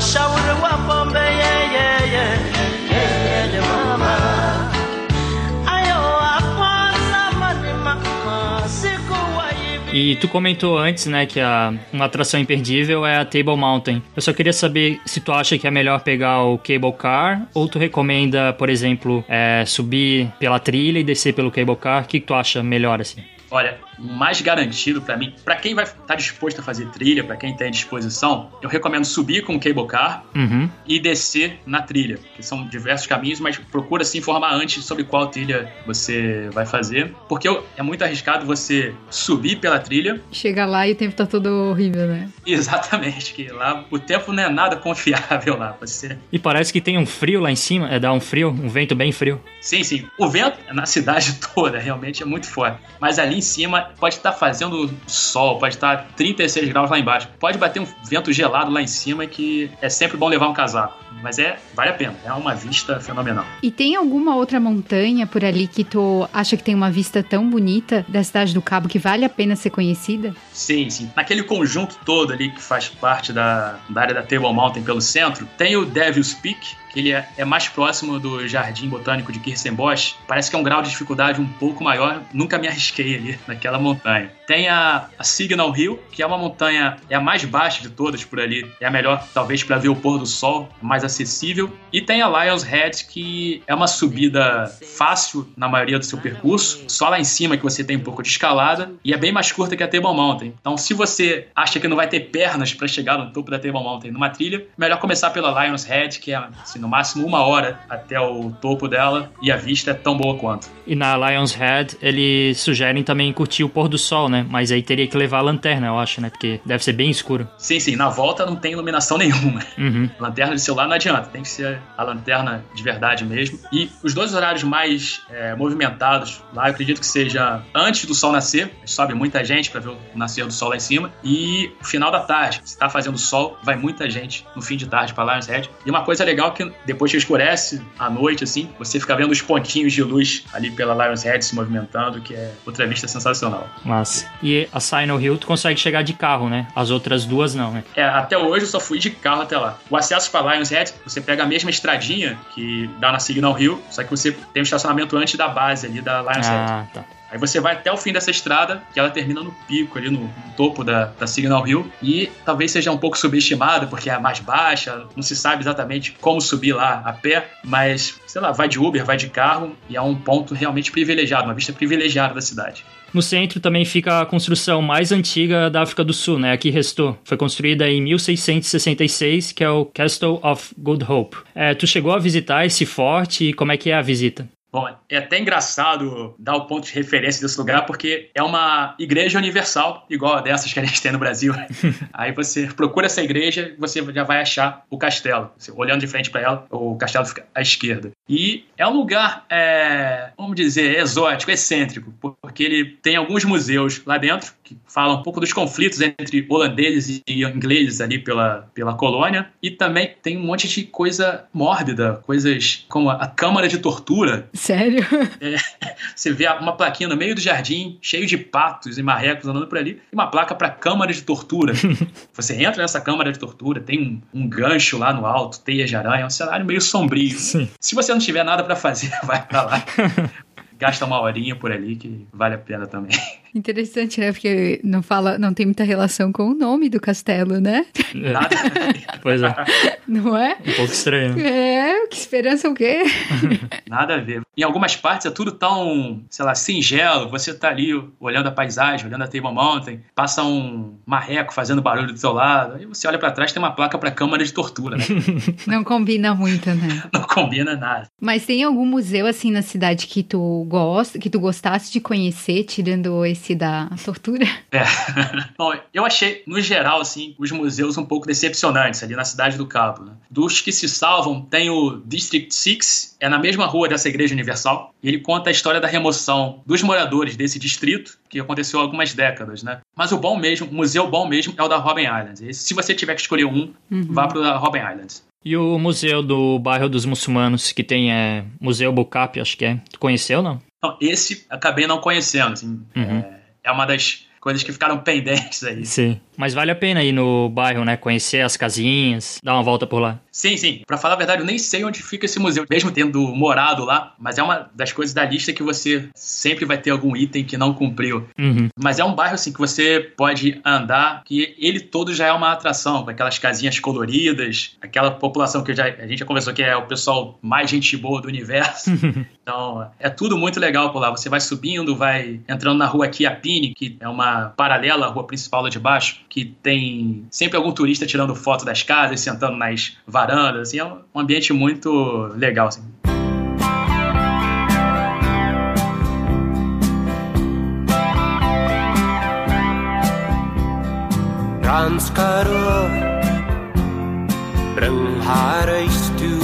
shower E tu comentou antes, né, que a, uma atração imperdível é a Table Mountain. Eu só queria saber se tu acha que é melhor pegar o Cable Car ou tu recomenda, por exemplo, é, subir pela trilha e descer pelo Cable Car. O que, que tu acha melhor, assim? Olha, mais garantido para mim, para quem vai estar tá disposto a fazer trilha, para quem tem disposição, eu recomendo subir com o cable car uhum. e descer na trilha, que são diversos caminhos, mas procura se informar antes sobre qual trilha você vai fazer, porque é muito arriscado você subir pela trilha. Chega lá e o tempo tá todo horrível, né? Exatamente, que lá o tempo não é nada confiável lá. Você... E parece que tem um frio lá em cima, é dar um frio, um vento bem frio. Sim, sim. O vento na cidade (laughs) toda realmente é muito forte, mas ali em cima pode estar fazendo sol, pode estar 36 graus lá embaixo, pode bater um vento gelado lá em cima que é sempre bom levar um casaco. Mas é, vale a pena, é uma vista fenomenal. E tem alguma outra montanha por ali que tu acha que tem uma vista tão bonita da cidade do Cabo que vale a pena ser conhecida? Sim, sim. Naquele conjunto todo ali que faz parte da, da área da Table Mountain pelo centro, tem o Devil's Peak, que ele é, é, mais próximo do Jardim Botânico de Kirstenbosch. Parece que é um grau de dificuldade um pouco maior. Nunca me arrisquei ali (laughs) naquela montanha. Tem a, a Signal Hill, que é uma montanha, é a mais baixa de todas por ali. É a melhor, talvez, para ver o pôr do sol, mais acessível. E tem a Lions Head, que é uma subida fácil na maioria do seu percurso. Só lá em cima que você tem um pouco de escalada. E é bem mais curta que a Table Mountain. Então, se você acha que não vai ter pernas para chegar no topo da Table Mountain numa trilha, melhor começar pela Lions Head, que é assim, no máximo uma hora até o topo dela e a vista é tão boa quanto. E na Lion's Head, eles sugerem também curtir o pôr do sol, né? Mas aí teria que levar a lanterna, eu acho, né? Porque deve ser bem escuro. Sim, sim. Na volta não tem iluminação (laughs) nenhuma. Uhum. Lanterna de celular não adianta, tem que ser a lanterna de verdade mesmo. E os dois horários mais é, movimentados lá, eu acredito que seja antes do sol nascer, sobe muita gente para ver o nascer do sol lá em cima, e o final da tarde. Se tá fazendo sol, vai muita gente no fim de tarde para Lion's Head. E uma coisa legal é que depois que escurece à noite, assim, você fica vendo os pontinhos de luz ali pela Lion's Head se movimentando, que é outra vista sensacional. Mas e a Signal Hill tu consegue chegar de carro, né? As outras duas não, né? É, até hoje eu só fui de carro até lá. O acesso para Lion's Head, você pega a mesma estradinha que dá na Signal Hill, só que você tem um estacionamento antes da base ali da Lion's ah, Head. Tá. Aí você vai até o fim dessa estrada, que ela termina no pico, ali no, topo da, da Signal Hill, e talvez seja um pouco subestimada, porque é mais baixa, não se sabe exatamente como subir lá a pé, mas, sei lá, vai de Uber, vai de carro, e é um ponto realmente privilegiado, uma vista privilegiada da cidade. No centro também fica a construção mais antiga da África do Sul, né? Aqui restou. Foi construída em 1666, que é o Castle of Good Hope. É, tu chegou a visitar esse forte e como é que é a visita? Bom, é até engraçado dar o ponto de referência desse lugar, porque é uma igreja universal, igual a dessas que a gente tem no Brasil. (laughs) Aí você procura essa igreja, você já vai achar o castelo. Você, olhando de frente para ela, o castelo fica à esquerda. E é um lugar, é, vamos dizer, exótico, excêntrico, porque ele tem alguns museus lá dentro que falam um pouco dos conflitos entre holandeses e ingleses ali pela, pela colônia. E também tem um monte de coisa mórbida, coisas como a Câmara de Tortura Sério? É, você vê uma plaquinha no meio do jardim, cheio de patos e marrecos andando por ali, e uma placa para câmara de tortura. (laughs) você entra nessa câmara de tortura, tem um, um, gancho lá no alto, teia de aranha, é um cenário meio sombrio. Sim. Se você não tiver nada para fazer, (laughs) vai para lá. Gasta uma horinha por ali que vale a pena também. Interessante, né? Porque não fala, não tem muita relação com o nome do castelo, né? É. Nada. pois é. Não é? Um pouco estranho. É, que esperança o quê? (laughs) Nada a ver. Em algumas partes é tudo tão, sei lá, singelo. Você tá ali olhando a paisagem, olhando a Table Mountain, passa um marreco fazendo barulho do seu lado, aí você olha para trás tem uma placa para câmara de tortura, né? (laughs) Não combina muito, né? Não combina nada. Mas tem algum museu assim na cidade que tu gosta, que tu gostasse de conhecer, tirando esse da tortura? (laughs) É. Bom, eu achei, no geral, assim, os museus um pouco decepcionantes ali na Cidade do Cabo. Né? Dos que se salvam, tem o District 6, é na mesma rua dessa Igreja Universal, e ele conta a história da remoção dos moradores desse distrito, que aconteceu há algumas décadas, né? Mas o bom mesmo, o museu bom mesmo, é o da Robben Island. se você tiver que escolher um, uhum. vá para o da Robben Island. E o museu do bairro dos muçulmanos, que tem é, Museu Bukap, acho que é. Tu conheceu não? Não, esse acabei não conhecendo. Assim, uhum. é é uma das coisas que ficaram pendentes aí. Sim. Mas vale a pena ir no bairro, né? Conhecer as casinhas, dar uma volta por lá. Sim, sim. Para falar a verdade, eu nem sei onde fica esse museu, mesmo tendo morado lá, mas é uma das coisas da lista que você sempre vai ter algum item que não cumpriu. Uhum. Mas é um bairro assim que você pode andar, que ele todo já é uma atração, com aquelas casinhas coloridas, aquela população que já, a gente já conversou que é o pessoal mais gente boa do universo. (laughs) então, é tudo muito legal por lá. Você vai subindo, vai entrando na rua Kiapini, que é uma paralela à rua principal lá de baixo, que tem sempre algum turista tirando foto das casas, sentando nas varandas, assim, é um ambiente muito legal, assim. Ranskaro Rangharaistu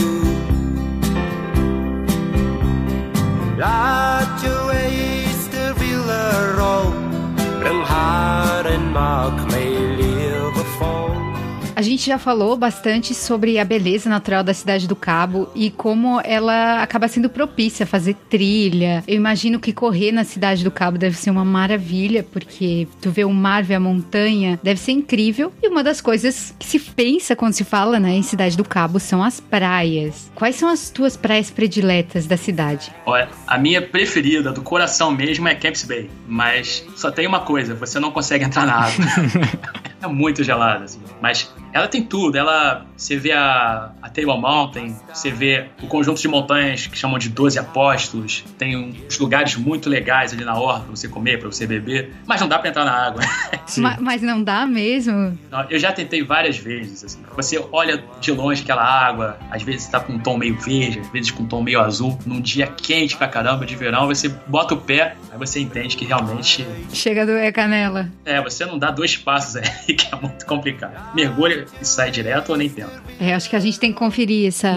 A gente já falou bastante sobre a beleza natural da cidade do Cabo e como ela acaba sendo propícia a fazer trilha. Eu imagino que correr na cidade do Cabo deve ser uma maravilha, porque tu vê o mar, vê a montanha, deve ser incrível. E uma das coisas que se pensa quando se fala né, em Cidade do Cabo são as praias. Quais são as tuas praias prediletas da cidade? Olha, a minha preferida, do coração mesmo, é Camps Bay. Mas só tem uma coisa, você não consegue entrar na água. (laughs) é muito gelada, assim. Mas ela tem tudo. Ela, você vê a, a Table Mountain, você vê o conjunto de montanhas que chamam de Doze Apóstolos. Tem uns lugares muito legais ali na orla pra você comer, pra você beber. Mas não dá pra entrar na água. (laughs) mas, mas, não dá mesmo? Eu já tentei várias vezes. Assim. Você olha de longe aquela água, às vezes tá com um tom meio verde, às vezes com um tom meio azul. Num dia quente pra caramba de verão, você bota o pé, aí você entende que realmente. Chega a doer a canela. É, você não dá dois passos aí, (laughs) que é muito complicado. Mergulha e sai direto ou nem tenta? É, acho que a gente tem que conferir essa,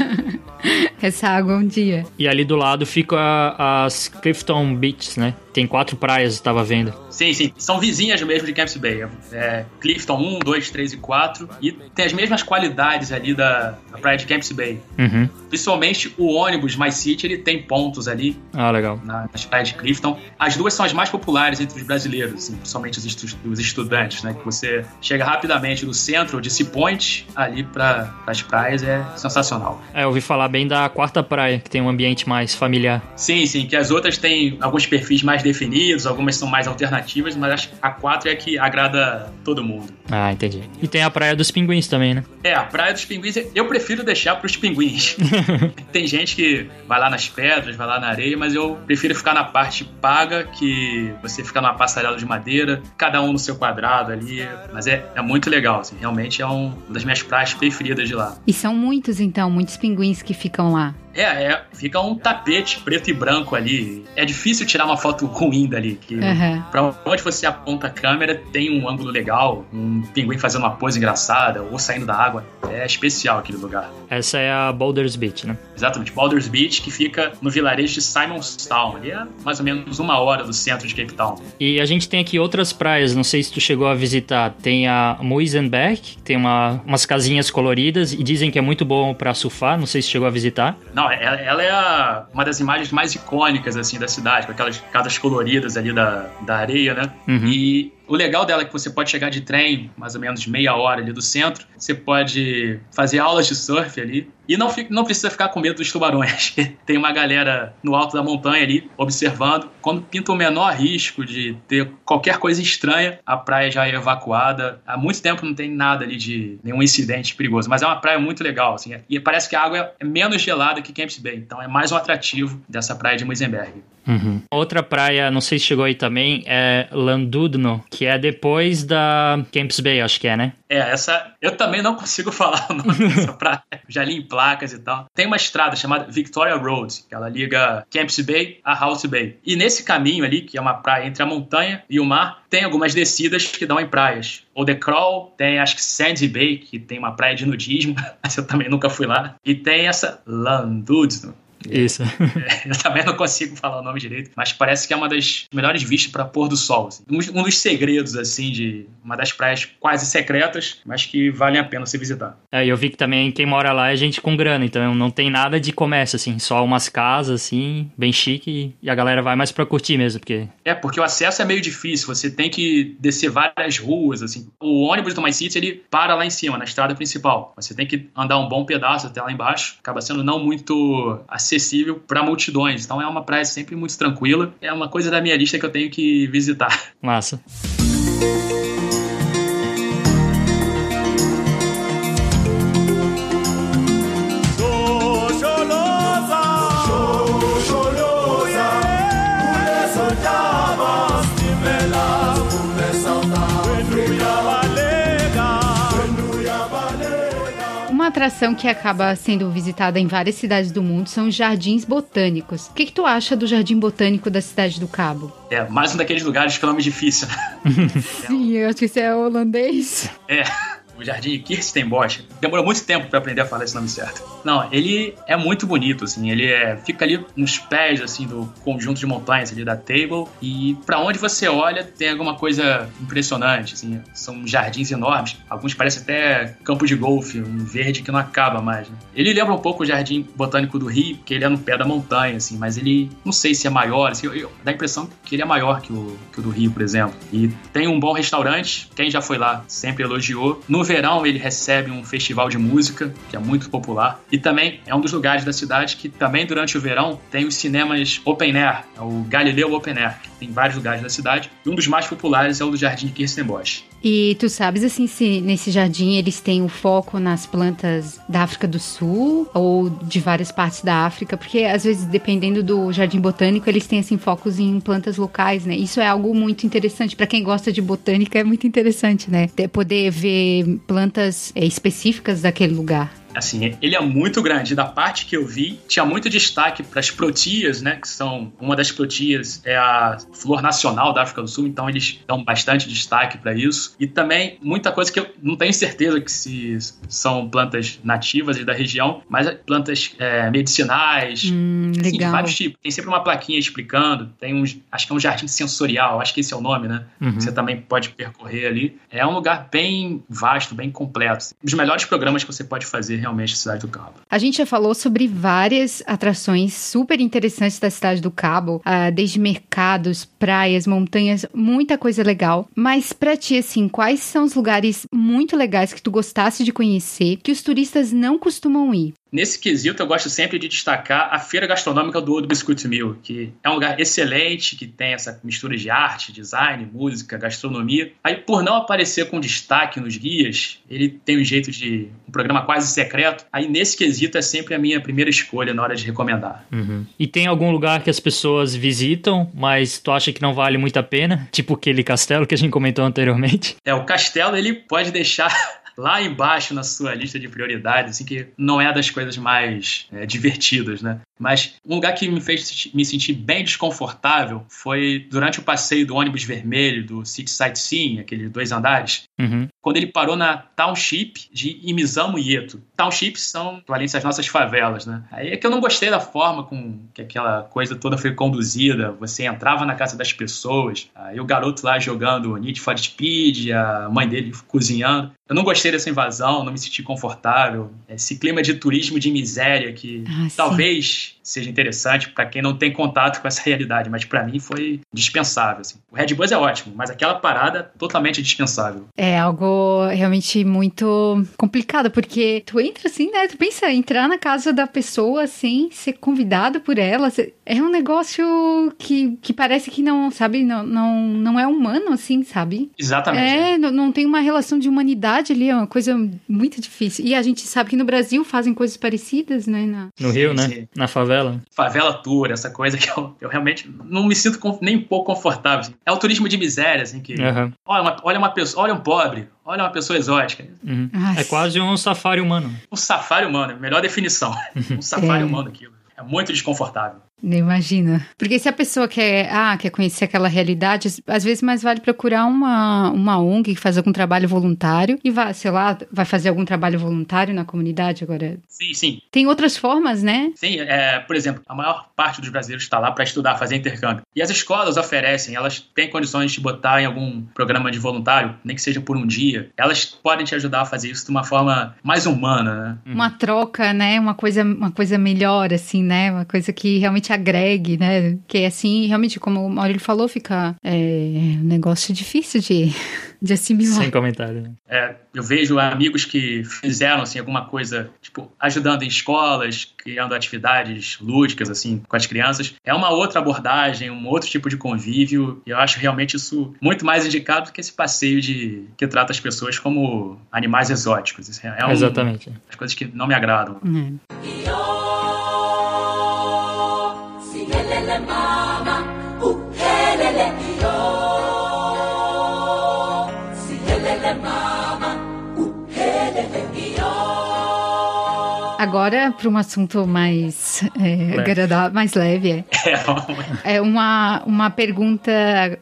(laughs) essa água um dia. E ali do lado fica as Clifton Beaches, né? Tem quatro praias, estava vendo. Sim, sim. São vizinhas mesmo de Camps Bay. É Clifton 1, 2, 3 e 4. E tem as mesmas qualidades ali da, da praia de Camps Bay. Uhum. Principalmente o ônibus My City, ele tem pontos ali. Ah, legal. Na, nas praias de Clifton. As duas são as mais populares entre os brasileiros, assim, principalmente os, estu os estudantes, né? Que você chega rapidamente do centro de Sea Point ali para as praias, é sensacional. É, eu ouvi falar bem da quarta praia, que tem um ambiente mais familiar. Sim, sim, que as outras têm alguns perfis mais definidos, algumas são mais alternativas, mas acho que a quatro é que agrada todo mundo. Ah, entendi. E tem a praia dos pinguins também, né? É, a praia dos pinguins eu prefiro deixar pros pinguins. (laughs) tem gente que vai lá nas pedras, vai lá na areia, mas eu prefiro ficar na parte paga, que você fica numa passarela de madeira, cada um no seu quadrado ali. Mas é, é muito legal, assim, realmente é um, uma das minhas praias preferidas de lá. E são muitos, então, muitos pinguins que ficam lá. É, é, fica um tapete preto e branco ali. É difícil tirar uma foto ruim dali. Que uhum. Pra onde você aponta a câmera, tem um ângulo legal, um pinguim fazendo uma pose engraçada, ou saindo da água. É especial aquele lugar. Essa é a Boulders Beach, né? Exatamente, Boulders Beach, que fica no vilarejo de Simonstown. Ali é mais ou menos uma hora do centro de Cape Town. E a gente tem aqui outras praias, não sei se tu chegou a visitar. Tem a Muizenberg, que tem uma, umas casinhas coloridas e dizem que é muito bom para surfar, não sei se chegou a visitar. Não, ela, ela é a, uma das imagens mais icônicas, assim, da cidade, com aquelas casas coloridas ali da, da areia, né? Uhum. E o legal dela é que você pode chegar de trem, mais ou menos meia hora ali do centro. Você pode fazer aulas de surf ali. E não, não precisa ficar com medo dos tubarões. (laughs) Tem uma galera no alto da montanha ali, observando. Quando pinta o menor risco de ter qualquer coisa estranha, a praia já é evacuada. Há muito tempo não tem nada ali de nenhum incidente perigoso. Mas é uma praia muito legal, assim. E parece que a água é menos gelada que Camps Bay. Então é mais um atrativo dessa praia de Muizenberg. Uhum. Outra praia, não sei se chegou aí também, é Landudno, que é depois da Camps Bay, acho que é, né? É, essa eu também não consigo (laughs) falar o nome dessa praia. Já li em placas e tal. Tem uma estrada chamada Victoria Road, que ela liga Camps Bay a House Bay. E nesse caminho ali, que é uma praia entre a montanha e o mar, tem algumas descidas que dão em praias. O The Crawl, tem acho que Sandy Bay, que tem uma praia de nudismo, (laughs) mas eu também nunca fui lá. E tem essa Landudno, isso. É, eu também não consigo falar o nome direito, mas parece que é uma das melhores vistas para pôr do sol. Assim. Um, um, dos segredos, assim, de uma das praias quase secretas, mas que valem a pena se visitar. É, eu vi que também quem mora lá é gente com grana, então não tem nada de comércio, assim, só umas casas, assim, bem chique, e a galera vai mais pra curtir mesmo, porque... É, porque o acesso é meio difícil, você tem que descer várias ruas, assim. O ônibus do My City, ele para lá em cima, na estrada principal. Você tem que andar um bom pedaço até lá embaixo, acaba sendo não muito acessível para multidões. Então é uma praia sempre muito tranquila. É uma coisa da minha lista que eu tenho que visitar. Massa. Atração que acaba sendo visitada em várias cidades do mundo são os jardins botânicos. O que, que tu acha do jardim botânico da cidade do Cabo? É, mais um daqueles lugares que é nome difícil. (laughs) Sim, eu acho que isso é holandês. É o Jardim Kirstenbosch. Demorou muito tempo para aprender a falar esse nome certo. Não, ele é muito bonito, assim, ele é, fica ali nos pés, assim, do conjunto de montanhas ali da Table, e para onde você olha tem alguma coisa impressionante, assim, são jardins enormes, alguns parecem até campo de golfe, um verde que não acaba mais, né? Ele lembra um pouco o Jardim Botânico do Rio, porque ele é no pé da montanha, assim, mas ele, não sei se é maior, assim, eu, eu, dá a impressão que ele é maior que o, que o do Rio, por exemplo. E tem um bom restaurante, quem já foi lá sempre elogiou. No verão ele recebe um festival de música, que é muito popular, e também é um dos lugares da cidade que também durante o verão tem os cinemas open air, é o Galileu Open Air, que tem vários lugares da cidade, e um dos mais populares é o do Jardim Kirstenbosch. E tu sabes assim se nesse jardim eles têm o um foco nas plantas da África do Sul ou de várias partes da África, porque às vezes dependendo do jardim botânico eles têm assim focos em plantas locais, né? Isso é algo muito interessante para quem gosta de botânica, é muito interessante, né? Poder ver plantas é, específicas daquele lugar assim, ele é muito grande. Da parte que eu vi, tinha muito destaque para as protias, né? Que são uma das protias é a flor nacional da África do Sul, então eles dão bastante destaque para isso. E também muita coisa que eu não tenho certeza que se são plantas nativas da região, mas plantas é, medicinais, hum, assim, de vários tipos. Tem sempre uma plaquinha explicando. Tem uns, acho que é um jardim sensorial, acho que esse é o nome, né? Uhum. Você também pode percorrer ali. É um lugar bem vasto, bem completo. Um dos melhores programas que você pode fazer realmente a cidade do Cabo. A gente já falou sobre várias atrações super interessantes da cidade do Cabo, uh, desde mercados, praias, montanhas, muita coisa legal. Mas para ti, assim, quais são os lugares muito legais que tu gostasse de conhecer que os turistas não costumam ir? Nesse quesito, eu gosto sempre de destacar a Feira Gastronômica do Ouro Biscuit Mill, que é um lugar excelente, que tem essa mistura de arte, design, música, gastronomia. Aí, por não aparecer com destaque nos guias, ele tem um jeito de um programa quase secreto. Aí, nesse quesito, é sempre a minha primeira escolha na hora de recomendar. Uhum. E tem algum lugar que as pessoas visitam, mas tu acha que não vale muito a pena? Tipo aquele castelo que a gente comentou anteriormente? É, o castelo, ele pode deixar lá embaixo na sua lista de prioridades, assim, que não é das coisas mais é, divertidas, né? Mas um lugar que me fez me sentir bem desconfortável foi durante o passeio do ônibus vermelho do City Sightseeing, aqueles dois andares, uhum. Quando ele parou na Township de Imizamo Ieto. Townships são equivalentes às nossas favelas, né? Aí é que eu não gostei da forma com que aquela coisa toda foi conduzida. Você entrava na casa das pessoas, aí o garoto lá jogando Need for Speed, a mãe dele cozinhando. Eu não gostei dessa invasão, não me senti confortável. Esse clima de turismo de miséria que ah, talvez seja interessante para quem não tem contato com essa realidade, mas para mim foi dispensável. Assim. O Red Buzz é ótimo, mas aquela parada totalmente dispensável. É algo realmente muito complicado, porque tu entra assim, né? Tu pensa entrar na casa da pessoa assim, ser convidado por ela, é um negócio que, que parece que não, sabe, não, não, não é humano assim, sabe? Exatamente. É, não, não tem uma relação de humanidade ali, é uma coisa muito difícil. E a gente sabe que no Brasil fazem coisas parecidas, né? Na... No Rio, né? Na favela favela. Favela tour, essa coisa que eu, eu realmente não me sinto nem um pouco confortável. Assim. É o turismo de miséria, assim, que. Uhum. Olha, uma, olha uma pessoa, olha um pobre, olha uma pessoa exótica. Uhum. É quase um safari humano. Um safari humano, melhor definição. um safari é. humano aquilo. É muito desconfortável. Imagina. Porque se a pessoa quer, ah, quer conhecer aquela realidade, às vezes mais vale procurar uma, uma ONG que faz algum trabalho voluntário e vai, sei lá, vai fazer algum trabalho voluntário na comunidade agora. Sim, sim. Tem outras formas, né? Sim, é, por exemplo, a maior parte dos brasileiros está lá para estudar, fazer intercâmbio. E as escolas oferecem, elas têm condições de botar em algum programa de voluntário, nem que seja por um dia. Elas podem te ajudar a fazer isso de uma forma mais humana, né? Uma troca, né? Uma coisa, uma coisa melhor, assim, né? Uma coisa que realmente agregue, né? Que é assim, realmente, como o Maurílio falou, fica é, um negócio difícil de, (laughs) de assimilar. Sem comentário. Né? É, eu vejo amigos que fizeram, assim, alguma coisa, tipo, ajudando em escolas, criando atividades lúdicas, assim, com as crianças. É uma outra abordagem, um outro tipo de convívio, e eu acho realmente isso muito mais indicado do que esse passeio de que trata as pessoas como animais exóticos. Isso é, um, Exatamente. As coisas que não me agradam. Uhum. Agora, para um assunto mais é, agradável, mais leve, é. (laughs) é, é uma, uma pergunta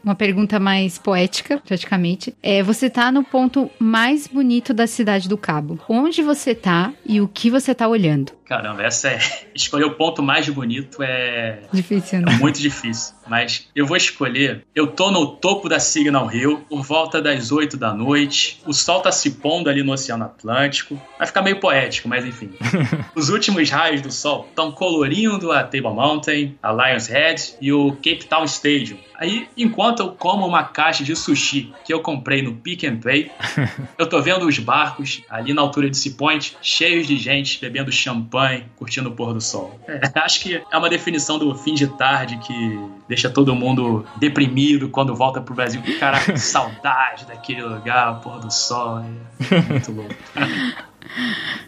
uma pergunta mais poética, praticamente. É, você está no ponto mais bonito da cidade do Cabo. Onde você está e o que você está olhando? Caramba, essa é. (laughs) Escolher o ponto mais bonito é. Difícil, né? É muito difícil. Mas eu vou escolher. Eu tô no topo da Signal Hill, por volta das 8 da noite. O sol tá se pondo ali no Oceano Atlântico. Vai ficar meio poético, mas enfim. (laughs) Os últimos raios do sol estão colorindo a Table Mountain, a Lion's Head e o Cape Town Stadium. Aí, enquanto eu como uma caixa de sushi que eu comprei no Pick and Pay, (laughs) eu tô vendo os barcos ali na altura de Point, cheios de gente bebendo champanhe, curtindo o pôr do sol. É, (laughs) acho que é uma definição do fim de tarde que deixa todo mundo deprimido quando volta pro Brasil. Caraca, que (laughs) saudade daquele lugar, pôr do sol. É muito louco.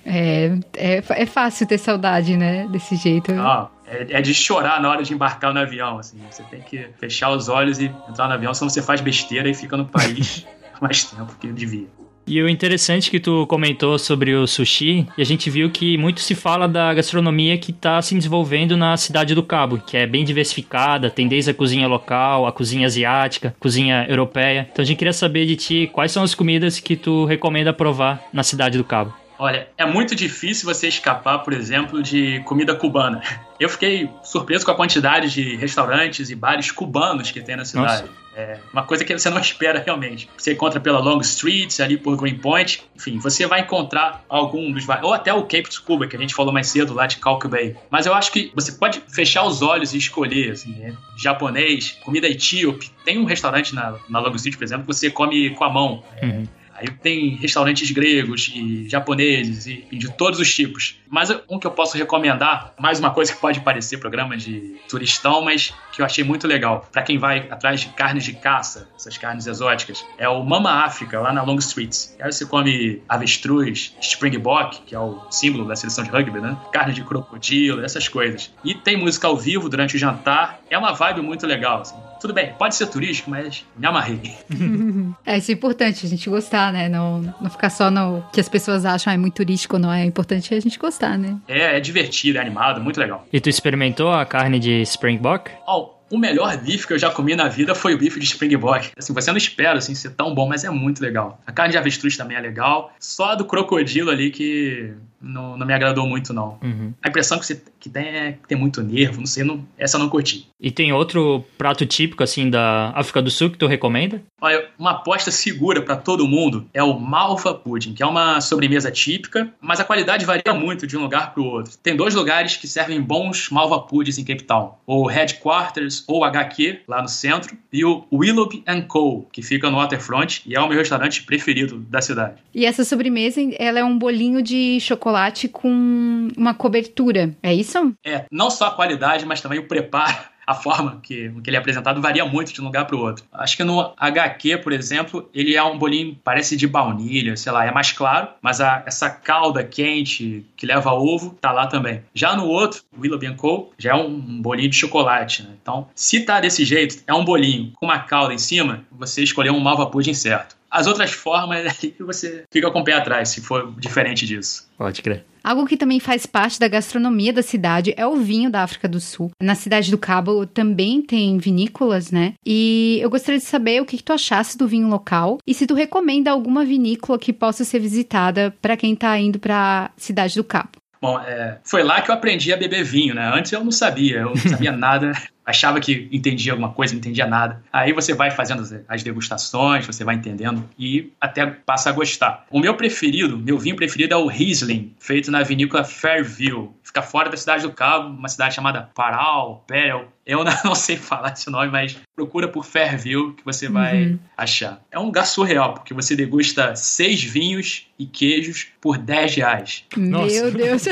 É, é, é fácil ter saudade, né? Desse jeito. Ah, é, é, de chorar na hora de embarcar no avião. Assim. Você tem que fechar os olhos e entrar no avião, senão você faz besteira e fica no país (laughs) mais tempo que devia. E o interessante que tu comentou sobre o sushi, e a gente viu que muito se fala da gastronomia que está se desenvolvendo na cidade do Cabo, que é bem diversificada, tem desde a cozinha local, a cozinha asiática, cozinha europeia. Então a gente queria saber de ti quais são as comidas que tu recomenda provar na cidade do Cabo. Olha, é muito difícil você escapar, por exemplo, de comida cubana. Eu fiquei surpreso com a quantidade de restaurantes e bares cubanos que tem na cidade. Nossa. É uma coisa que você não espera realmente. Você encontra pela Long Street, ali por Greenpoint. Enfim, você vai encontrar algum dos ou até o Cape de Cuba, que a gente falou mais cedo lá de Calco Bay. Mas eu acho que você pode fechar os olhos e escolher, assim, né? japonês, comida etíope. Tem um restaurante na, na Long Street, por exemplo, que você come com a mão. Uhum Aí tem restaurantes gregos e japoneses e, e, de todos os tipos. Mas um que eu posso recomendar, mais uma coisa que pode parecer programa de turistão, mas que eu achei muito legal. para quem vai atrás de carnes de caça, essas carnes exóticas, é o Mama África, lá na Long Street. Aí você come avestruz, springbok, que é o símbolo da seleção de rugby, né? Carne de crocodilo, essas coisas. E tem música ao vivo durante o jantar. É uma vibe muito legal, assim. Tudo bem, pode ser turístico, mas me amarrei. (laughs) é, isso é importante, a gente gostar, né? Não, não ficar só no que as pessoas acham é muito turístico, não é? É importante a gente gostar, né? É, é divertido, é animado, muito legal. E tu experimentou a carne de Springbok? Oh, o melhor bife que eu já comi na vida foi o bife de Springbok. Assim, você não espera assim, ser tão bom, mas é muito legal. A carne de avestruz também é legal. Só a do crocodilo ali que não, não me agradou muito, não. Uhum. A impressão que, você, que tem é que tem muito nervo, não sei, não, essa eu não curti. E tem outro prato típico, assim, da África do Sul que tu recomenda? Olha, uma aposta segura para todo mundo é o Malva Pudding, que é uma sobremesa típica, mas a qualidade varia muito de um lugar para o outro. Tem dois lugares que servem bons Malva Puddings em Cape Town, o Headquarters ou HQ, lá no centro, e o Willoughby Co., que fica no Waterfront e é o meu restaurante preferido da cidade. E essa sobremesa, ela é um bolinho de chocolate com uma cobertura, é isso? É, não só a qualidade, mas também o preparo a forma que, que ele é apresentado varia muito de um lugar para o outro. Acho que no HQ, por exemplo, ele é um bolinho, parece de baunilha, sei lá, é mais claro, mas a, essa calda quente que leva ovo tá lá também. Já no outro, Willoughby Co., já é um, um bolinho de chocolate, né? Então, se tá desse jeito, é um bolinho com uma calda em cima, você escolheu um malva pudding certo. As outras formas é que você fica com o pé atrás, se for diferente disso. Pode crer. Algo que também faz parte da gastronomia da cidade é o vinho da África do Sul. Na cidade do Cabo também tem vinícolas, né? E eu gostaria de saber o que, que tu achasse do vinho local e se tu recomenda alguma vinícola que possa ser visitada para quem está indo para a cidade do Cabo. Bom, é, foi lá que eu aprendi a beber vinho, né? Antes eu não sabia, eu não sabia (laughs) nada achava que entendia alguma coisa, não entendia nada. Aí você vai fazendo as degustações, você vai entendendo e até passa a gostar. O meu preferido, meu vinho preferido é o Riesling, feito na vinícola Fairview. Fica fora da cidade do Cabo, uma cidade chamada Paral, Perel. Eu (laughs) não sei falar esse nome, mas procura por Fairview que você vai uhum. achar. É um lugar surreal, porque você degusta seis vinhos e queijos por 10 reais. Meu Deus!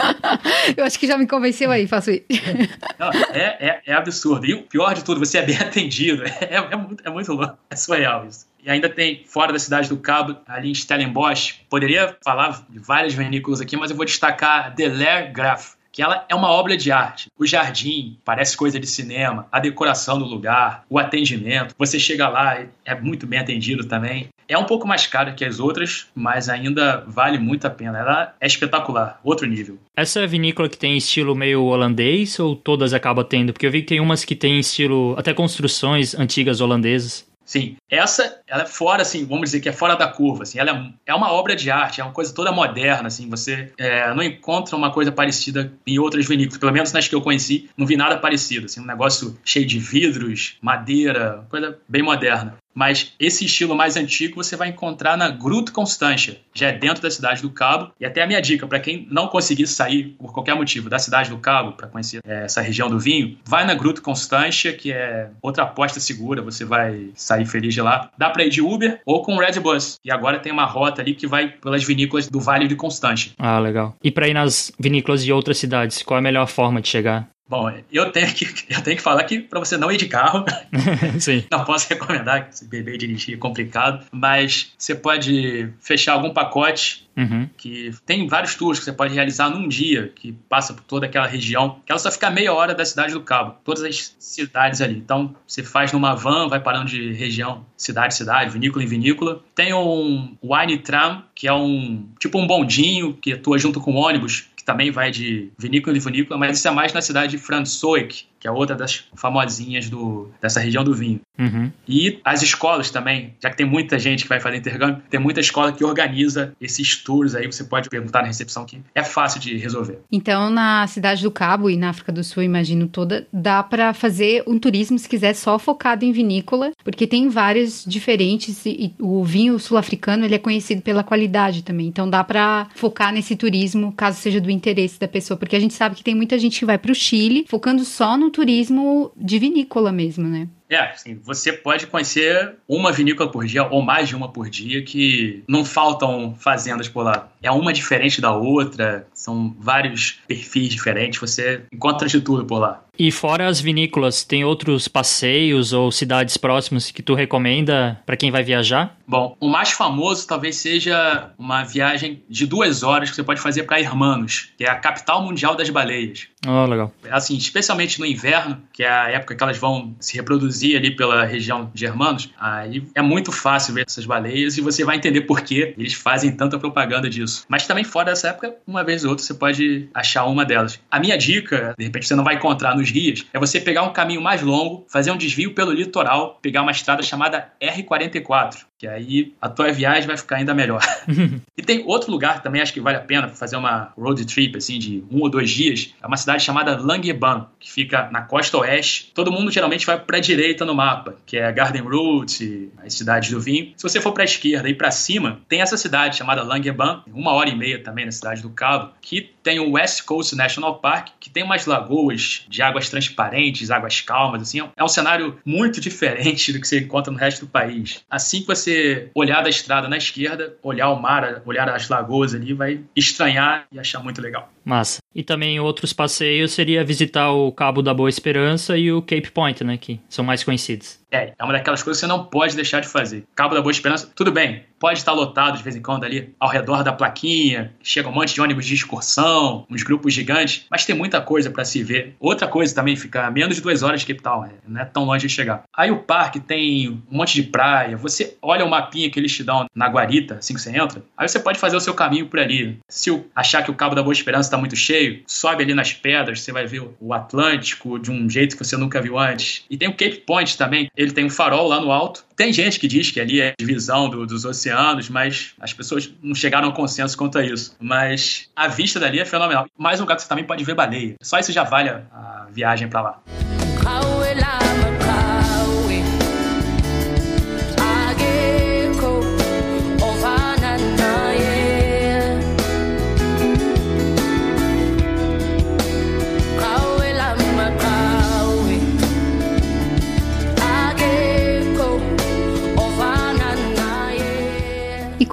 (laughs) Eu acho que já me convenceu aí, faço isso. Não, é, é, é, absurdo. E o pior de tudo, você é bem (laughs) atendido. É, é, muito, é muito louco. É surreal isso. E ainda tem, fora da cidade do Cabo, ali em Stellenbosch, poderia falar de várias vinícolas aqui, mas eu vou destacar Delair Graf, que ela é uma obra de arte. O jardim parece coisa de cinema, a decoração do lugar, o atendimento. Você chega lá, é muito bem atendido também. É um pouco mais caro que as outras, mas ainda vale muito a pena. Ela é espetacular, outro nível. Essa vinícola que tem estilo meio holandês ou todas acaba tendo? Porque eu vi que tem umas que tem estilo até construções antigas holandesas. Sim, essa ela é fora, assim, vamos dizer que é fora da curva, assim, ela é, é uma obra de arte, é uma coisa toda moderna, assim, você é, não encontra uma coisa parecida em outras vinícolas, pelo menos nas que eu conheci, não vi nada parecido, assim, um negócio cheio de vidros, madeira, coisa bem moderna mas esse estilo mais antigo você vai encontrar na Gruta Constância, já é dentro da cidade do Cabo. E até a minha dica, para quem não conseguir sair por qualquer motivo da cidade do Cabo para conhecer é, essa região do vinho, vai na Gruta Constância, que é outra aposta segura, você vai sair feliz de lá. Dá para ir de Uber ou com Red Bus. E agora tem uma rota ali que vai pelas vinícolas do Vale de Constância. Ah, legal. E para ir nas vinícolas de outras cidades, qual é a melhor forma de chegar? Bom, eu tenho que, (laughs) eu tenho que falar que para você não ir de carro, (laughs) Sim. (laughs) não posso recomendar, que beber e dirigir é complicado, mas você pode fechar algum pacote Uhum. que tem vários tours que você pode realizar num dia, que passa por toda aquela região, que ela só fica meia hora da cidade do Cabo, todas as cidades ali. Então, você faz numa van, vai parando de região, cidade, cidade, vinícola em vinícola. Tem um Wine Tram, que é um tipo um bondinho que atua junto com ônibus, também vai de vinícola em vinícola, mas isso é mais na cidade de Franzoik, que é outra das famosinhas do, dessa região do vinho. Uhum. E as escolas também, já que tem muita gente que vai fazer intercâmbio, tem muita escola que organiza esses tours aí, você pode perguntar na recepção que é fácil de resolver. Então, na cidade do Cabo e na África do Sul, imagino toda, dá para fazer um turismo, se quiser, só focado em vinícola, porque tem várias diferentes e o vinho sul-africano, ele é conhecido pela qualidade também. Então, dá para focar nesse turismo, caso seja do interesse da pessoa, porque a gente sabe que tem muita gente que vai para o Chile focando só no turismo de vinícola mesmo, né? É, assim, você pode conhecer uma vinícola por dia ou mais de uma por dia que não faltam fazendas por lá. É uma diferente da outra, são vários perfis diferentes, você encontra de tudo por lá. E fora as vinícolas, tem outros passeios ou cidades próximas que tu recomenda para quem vai viajar? Bom, o mais famoso talvez seja uma viagem de duas horas que você pode fazer para Hermanos, que é a capital mundial das baleias. Oh, legal. Assim, especialmente no inverno, que é a época que elas vão se reproduzir ali pela região de Hermanos, aí é muito fácil ver essas baleias e você vai entender por que eles fazem tanta propaganda disso. Mas também fora dessa época, uma vez ou outra, você pode achar uma delas. A minha dica, de repente você não vai encontrar nos rios, é você pegar um caminho mais longo, fazer um desvio pelo litoral, pegar uma estrada chamada R44, que aí a tua viagem vai ficar ainda melhor. (laughs) e tem outro lugar também, acho que vale a pena fazer uma road trip, assim, de um ou dois dias. É uma cidade chamada Langeban, que fica na costa oeste. Todo mundo geralmente vai para a direita no mapa, que é Garden Route, as cidades do vinho. Se você for para a esquerda e para cima, tem essa cidade chamada Langeban, uma hora e meia também na cidade do Cabo, que tem o West Coast National Park, que tem umas lagoas de águas transparentes, águas calmas, assim. É um cenário muito (laughs) diferente do que você encontra no resto do país. Assim que você olhar da estrada na esquerda, olhar o mar, olhar as lagoas ali, vai estranhar e achar muito legal. Massa. E também outros passeios seria visitar o Cabo da Boa Esperança e o Cape Point, né, que são mais conhecidos. É, é uma daquelas coisas que você não pode deixar de fazer. Cabo da Boa Esperança, tudo bem, pode estar lotado de vez em quando ali ao redor da plaquinha, chega um monte de ônibus de excursão, uns grupos gigantes, mas tem muita coisa para se ver. Outra coisa também fica a menos de duas horas de Cape Town, né? não é tão longe de chegar. Aí o parque tem um monte de praia, você olha o mapinha que eles te dão na guarita, assim que você entra, aí você pode fazer o seu caminho por ali. Se achar que o Cabo da Boa Esperança está muito cheio, sobe ali nas pedras, você vai ver o Atlântico de um jeito que você nunca viu antes. E tem o Cape Point também, ele tem um farol lá no alto. Tem gente que diz que ali é divisão do, dos oceanos, mas as pessoas não chegaram a consenso quanto a isso. Mas a vista dali é fenomenal. Mais um lugar que você também pode ver baleia. Só isso já vale a, viagem para lá.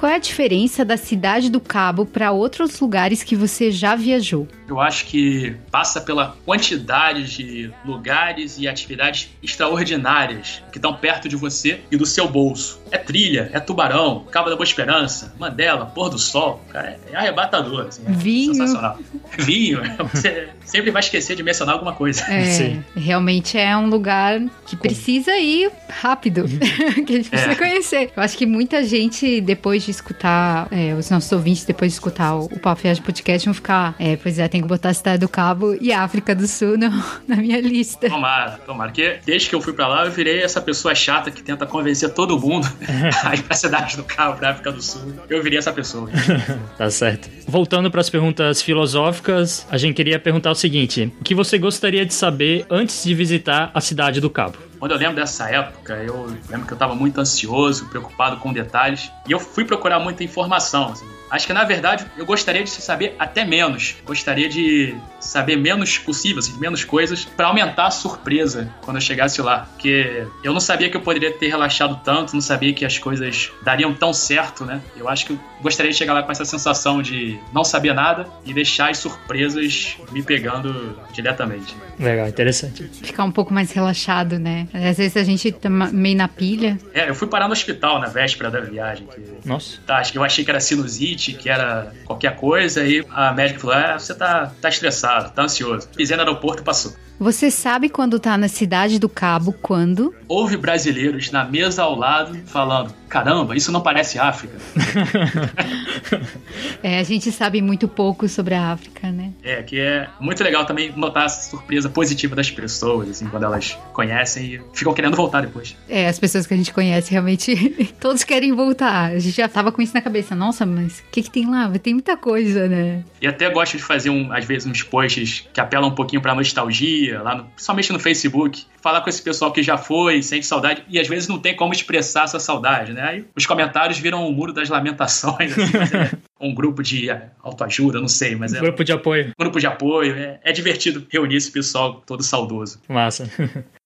Qual é a diferença da cidade do Cabo para outros lugares que você já viajou? Eu acho que passa pela quantidade de lugares e atividades extraordinárias que estão perto de você e do seu bolso. É trilha, é tubarão, Cabo da Boa Esperança, Mandela, Pôr do Sol. Cara, é arrebatador. Assim, é Vinho. Sensacional. Vinho. (laughs) Você sempre vai esquecer de mencionar alguma coisa. É, (laughs) Sim. realmente é um lugar que precisa ir rápido. (laughs) que a gente precisa é. conhecer. Eu acho que muita gente, depois de escutar, é, os nossos ouvintes, depois de escutar o, o Papo Viagem Podcast, vão ficar, é, pois é, tem que botar a Cidade do Cabo e a África do Sul no, (laughs) na minha lista. Tomara, tomara. Porque desde que eu fui pra lá, eu virei essa pessoa chata que tenta convencer todo mundo (laughs) a ir pra Cidade do Cabo, pra África do Sul. Eu virei essa pessoa. (laughs) tá certo. Voltando para as perguntas filosóficas, a gente queria perguntar o seguinte: o que você gostaria de saber antes de visitar a Cidade do Cabo? Quando eu lembro dessa época, eu lembro que eu estava muito ansioso, preocupado com detalhes, e eu fui procurar muita informação. Assim. Acho que na verdade eu gostaria de saber até menos. Gostaria de saber menos possível, assim, menos coisas, para aumentar a surpresa quando eu chegasse lá. Porque eu não sabia que eu poderia ter relaxado tanto, não sabia que as coisas dariam tão certo, né? Eu acho que eu gostaria de chegar lá com essa sensação de não saber nada e deixar as surpresas me pegando diretamente. Legal, interessante. Ficar um pouco mais relaxado, né? Às vezes a gente tá meio na pilha. É, eu fui parar no hospital na véspera da viagem. Que... Nossa. Tá, acho que eu achei que era sinusite, que era qualquer coisa, e a médica falou: é, você tá, tá estressado, tá ansioso. Pisei no aeroporto passou. Você sabe quando tá na cidade do Cabo, quando? Houve brasileiros na mesa ao lado falando: caramba, isso não parece África. (laughs) é, a gente sabe muito pouco sobre a África, né? É, que é muito legal também notar a surpresa positiva das pessoas, assim, quando elas conhecem e ficam querendo voltar depois. É, as pessoas que a gente conhece realmente, (laughs) todos querem voltar. A gente já tava com isso na cabeça. Nossa, mas o que, que tem lá? Tem muita coisa, né? E até gosto de fazer, um, às vezes, uns posts que apelam um pouquinho pra nostalgia somente lá no, principalmente no Facebook, falar com esse pessoal que já foi, sente saudade, e às vezes não tem como expressar essa saudade, né? Aí os comentários viram o um muro das lamentações, (laughs) assim, é um grupo de é, autoajuda, não sei, mas é. Grupo de apoio. Grupo de apoio. É, é divertido reunir esse pessoal todo saudoso. Massa. (laughs)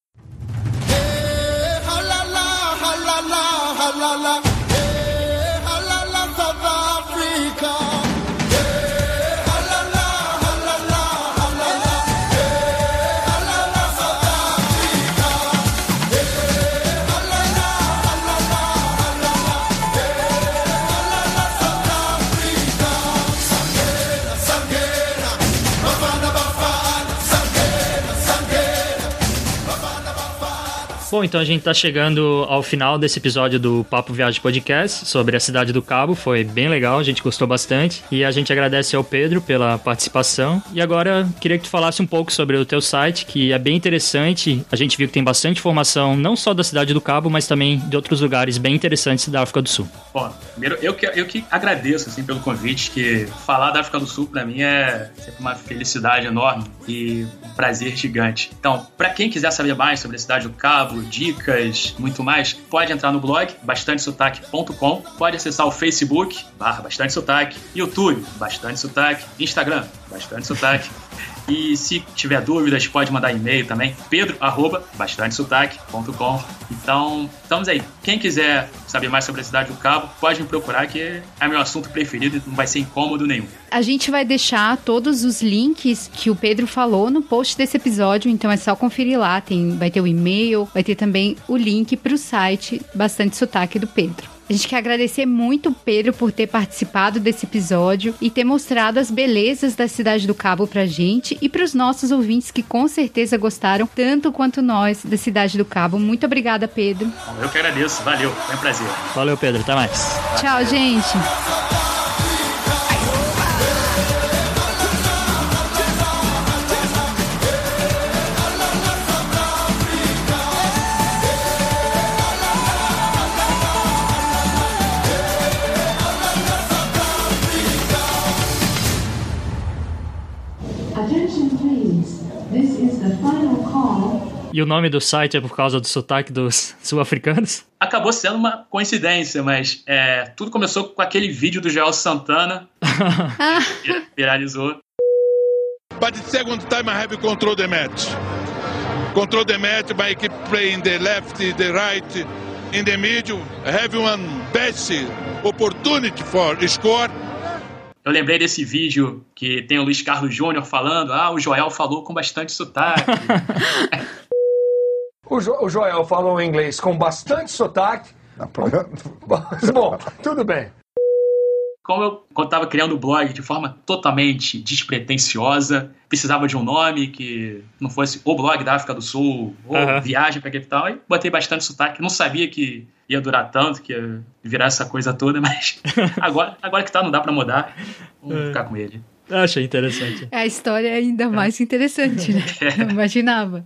Bom, então a gente está chegando ao final desse episódio do Papo Viagem Podcast sobre a cidade do Cabo. Foi bem legal, a gente gostou bastante. E a gente agradece ao Pedro pela participação. E agora queria que tu falasse um pouco sobre o teu site, que é bem interessante. A gente viu que tem bastante informação, não só da cidade do Cabo, mas também de outros lugares bem interessantes da África do Sul. Bom, primeiro eu que, eu que agradeço assim, pelo convite, que falar da África do Sul para mim é sempre uma felicidade enorme e um prazer gigante. Então, para quem quiser saber mais sobre a cidade do Cabo, dicas, muito mais, pode entrar no blog bastantesotaque.com, pode acessar o Facebook, barra Bastante Sotaque, YouTube, Bastante Sotaque, Instagram, Bastante Sotaque. E se tiver dúvidas, pode mandar e-mail também, pedro, arroba, bastantesotaque.com. Então, estamos aí. Quem quiser saber mais sobre a cidade do Cabo, pode me procurar, que é meu assunto preferido e não vai ser incômodo nenhum. A gente vai deixar todos os links que o Pedro falou no post desse episódio, então é só conferir lá. Tem, vai ter o e-mail, vai ter também o link para o site Bastante Sotaque do Pedro. A gente quer agradecer muito o Pedro por ter participado desse episódio e ter mostrado as belezas da cidade do Cabo pra gente e para os nossos ouvintes que com certeza gostaram tanto quanto nós da cidade do Cabo. Muito obrigada, Pedro. Eu que agradeço. Valeu. Foi um prazer. Valeu, Pedro. Até mais. Tchau, gente. E o nome do site é por causa do sotaque dos (laughs) sul-africanos? Acabou sendo uma coincidência, mas é, tudo começou com aquele vídeo do Joel Santana. (laughs) viralizou. But the second time I have control the match. Control the match by keep playing the left, the right, in the middle. I have one best opportunity for score. Eu lembrei desse vídeo que tem o Luiz Carlos Júnior falando: ah, o Joel falou com bastante sotaque. (laughs) O, jo o Joel falou inglês com bastante sotaque. (laughs) Bom, tudo bem. Como eu estava criando o blog de forma totalmente despretensiosa, precisava de um nome que não fosse o blog da África do Sul, ou uhum. viagem para a capital, e botei bastante sotaque. Não sabia que ia durar tanto, que ia virar essa coisa toda, (laughs) mas agora, agora que tá, não dá para mudar. Vamos é. ficar com ele. Achei interessante. A história é ainda mais interessante, né? (laughs) Não imaginava.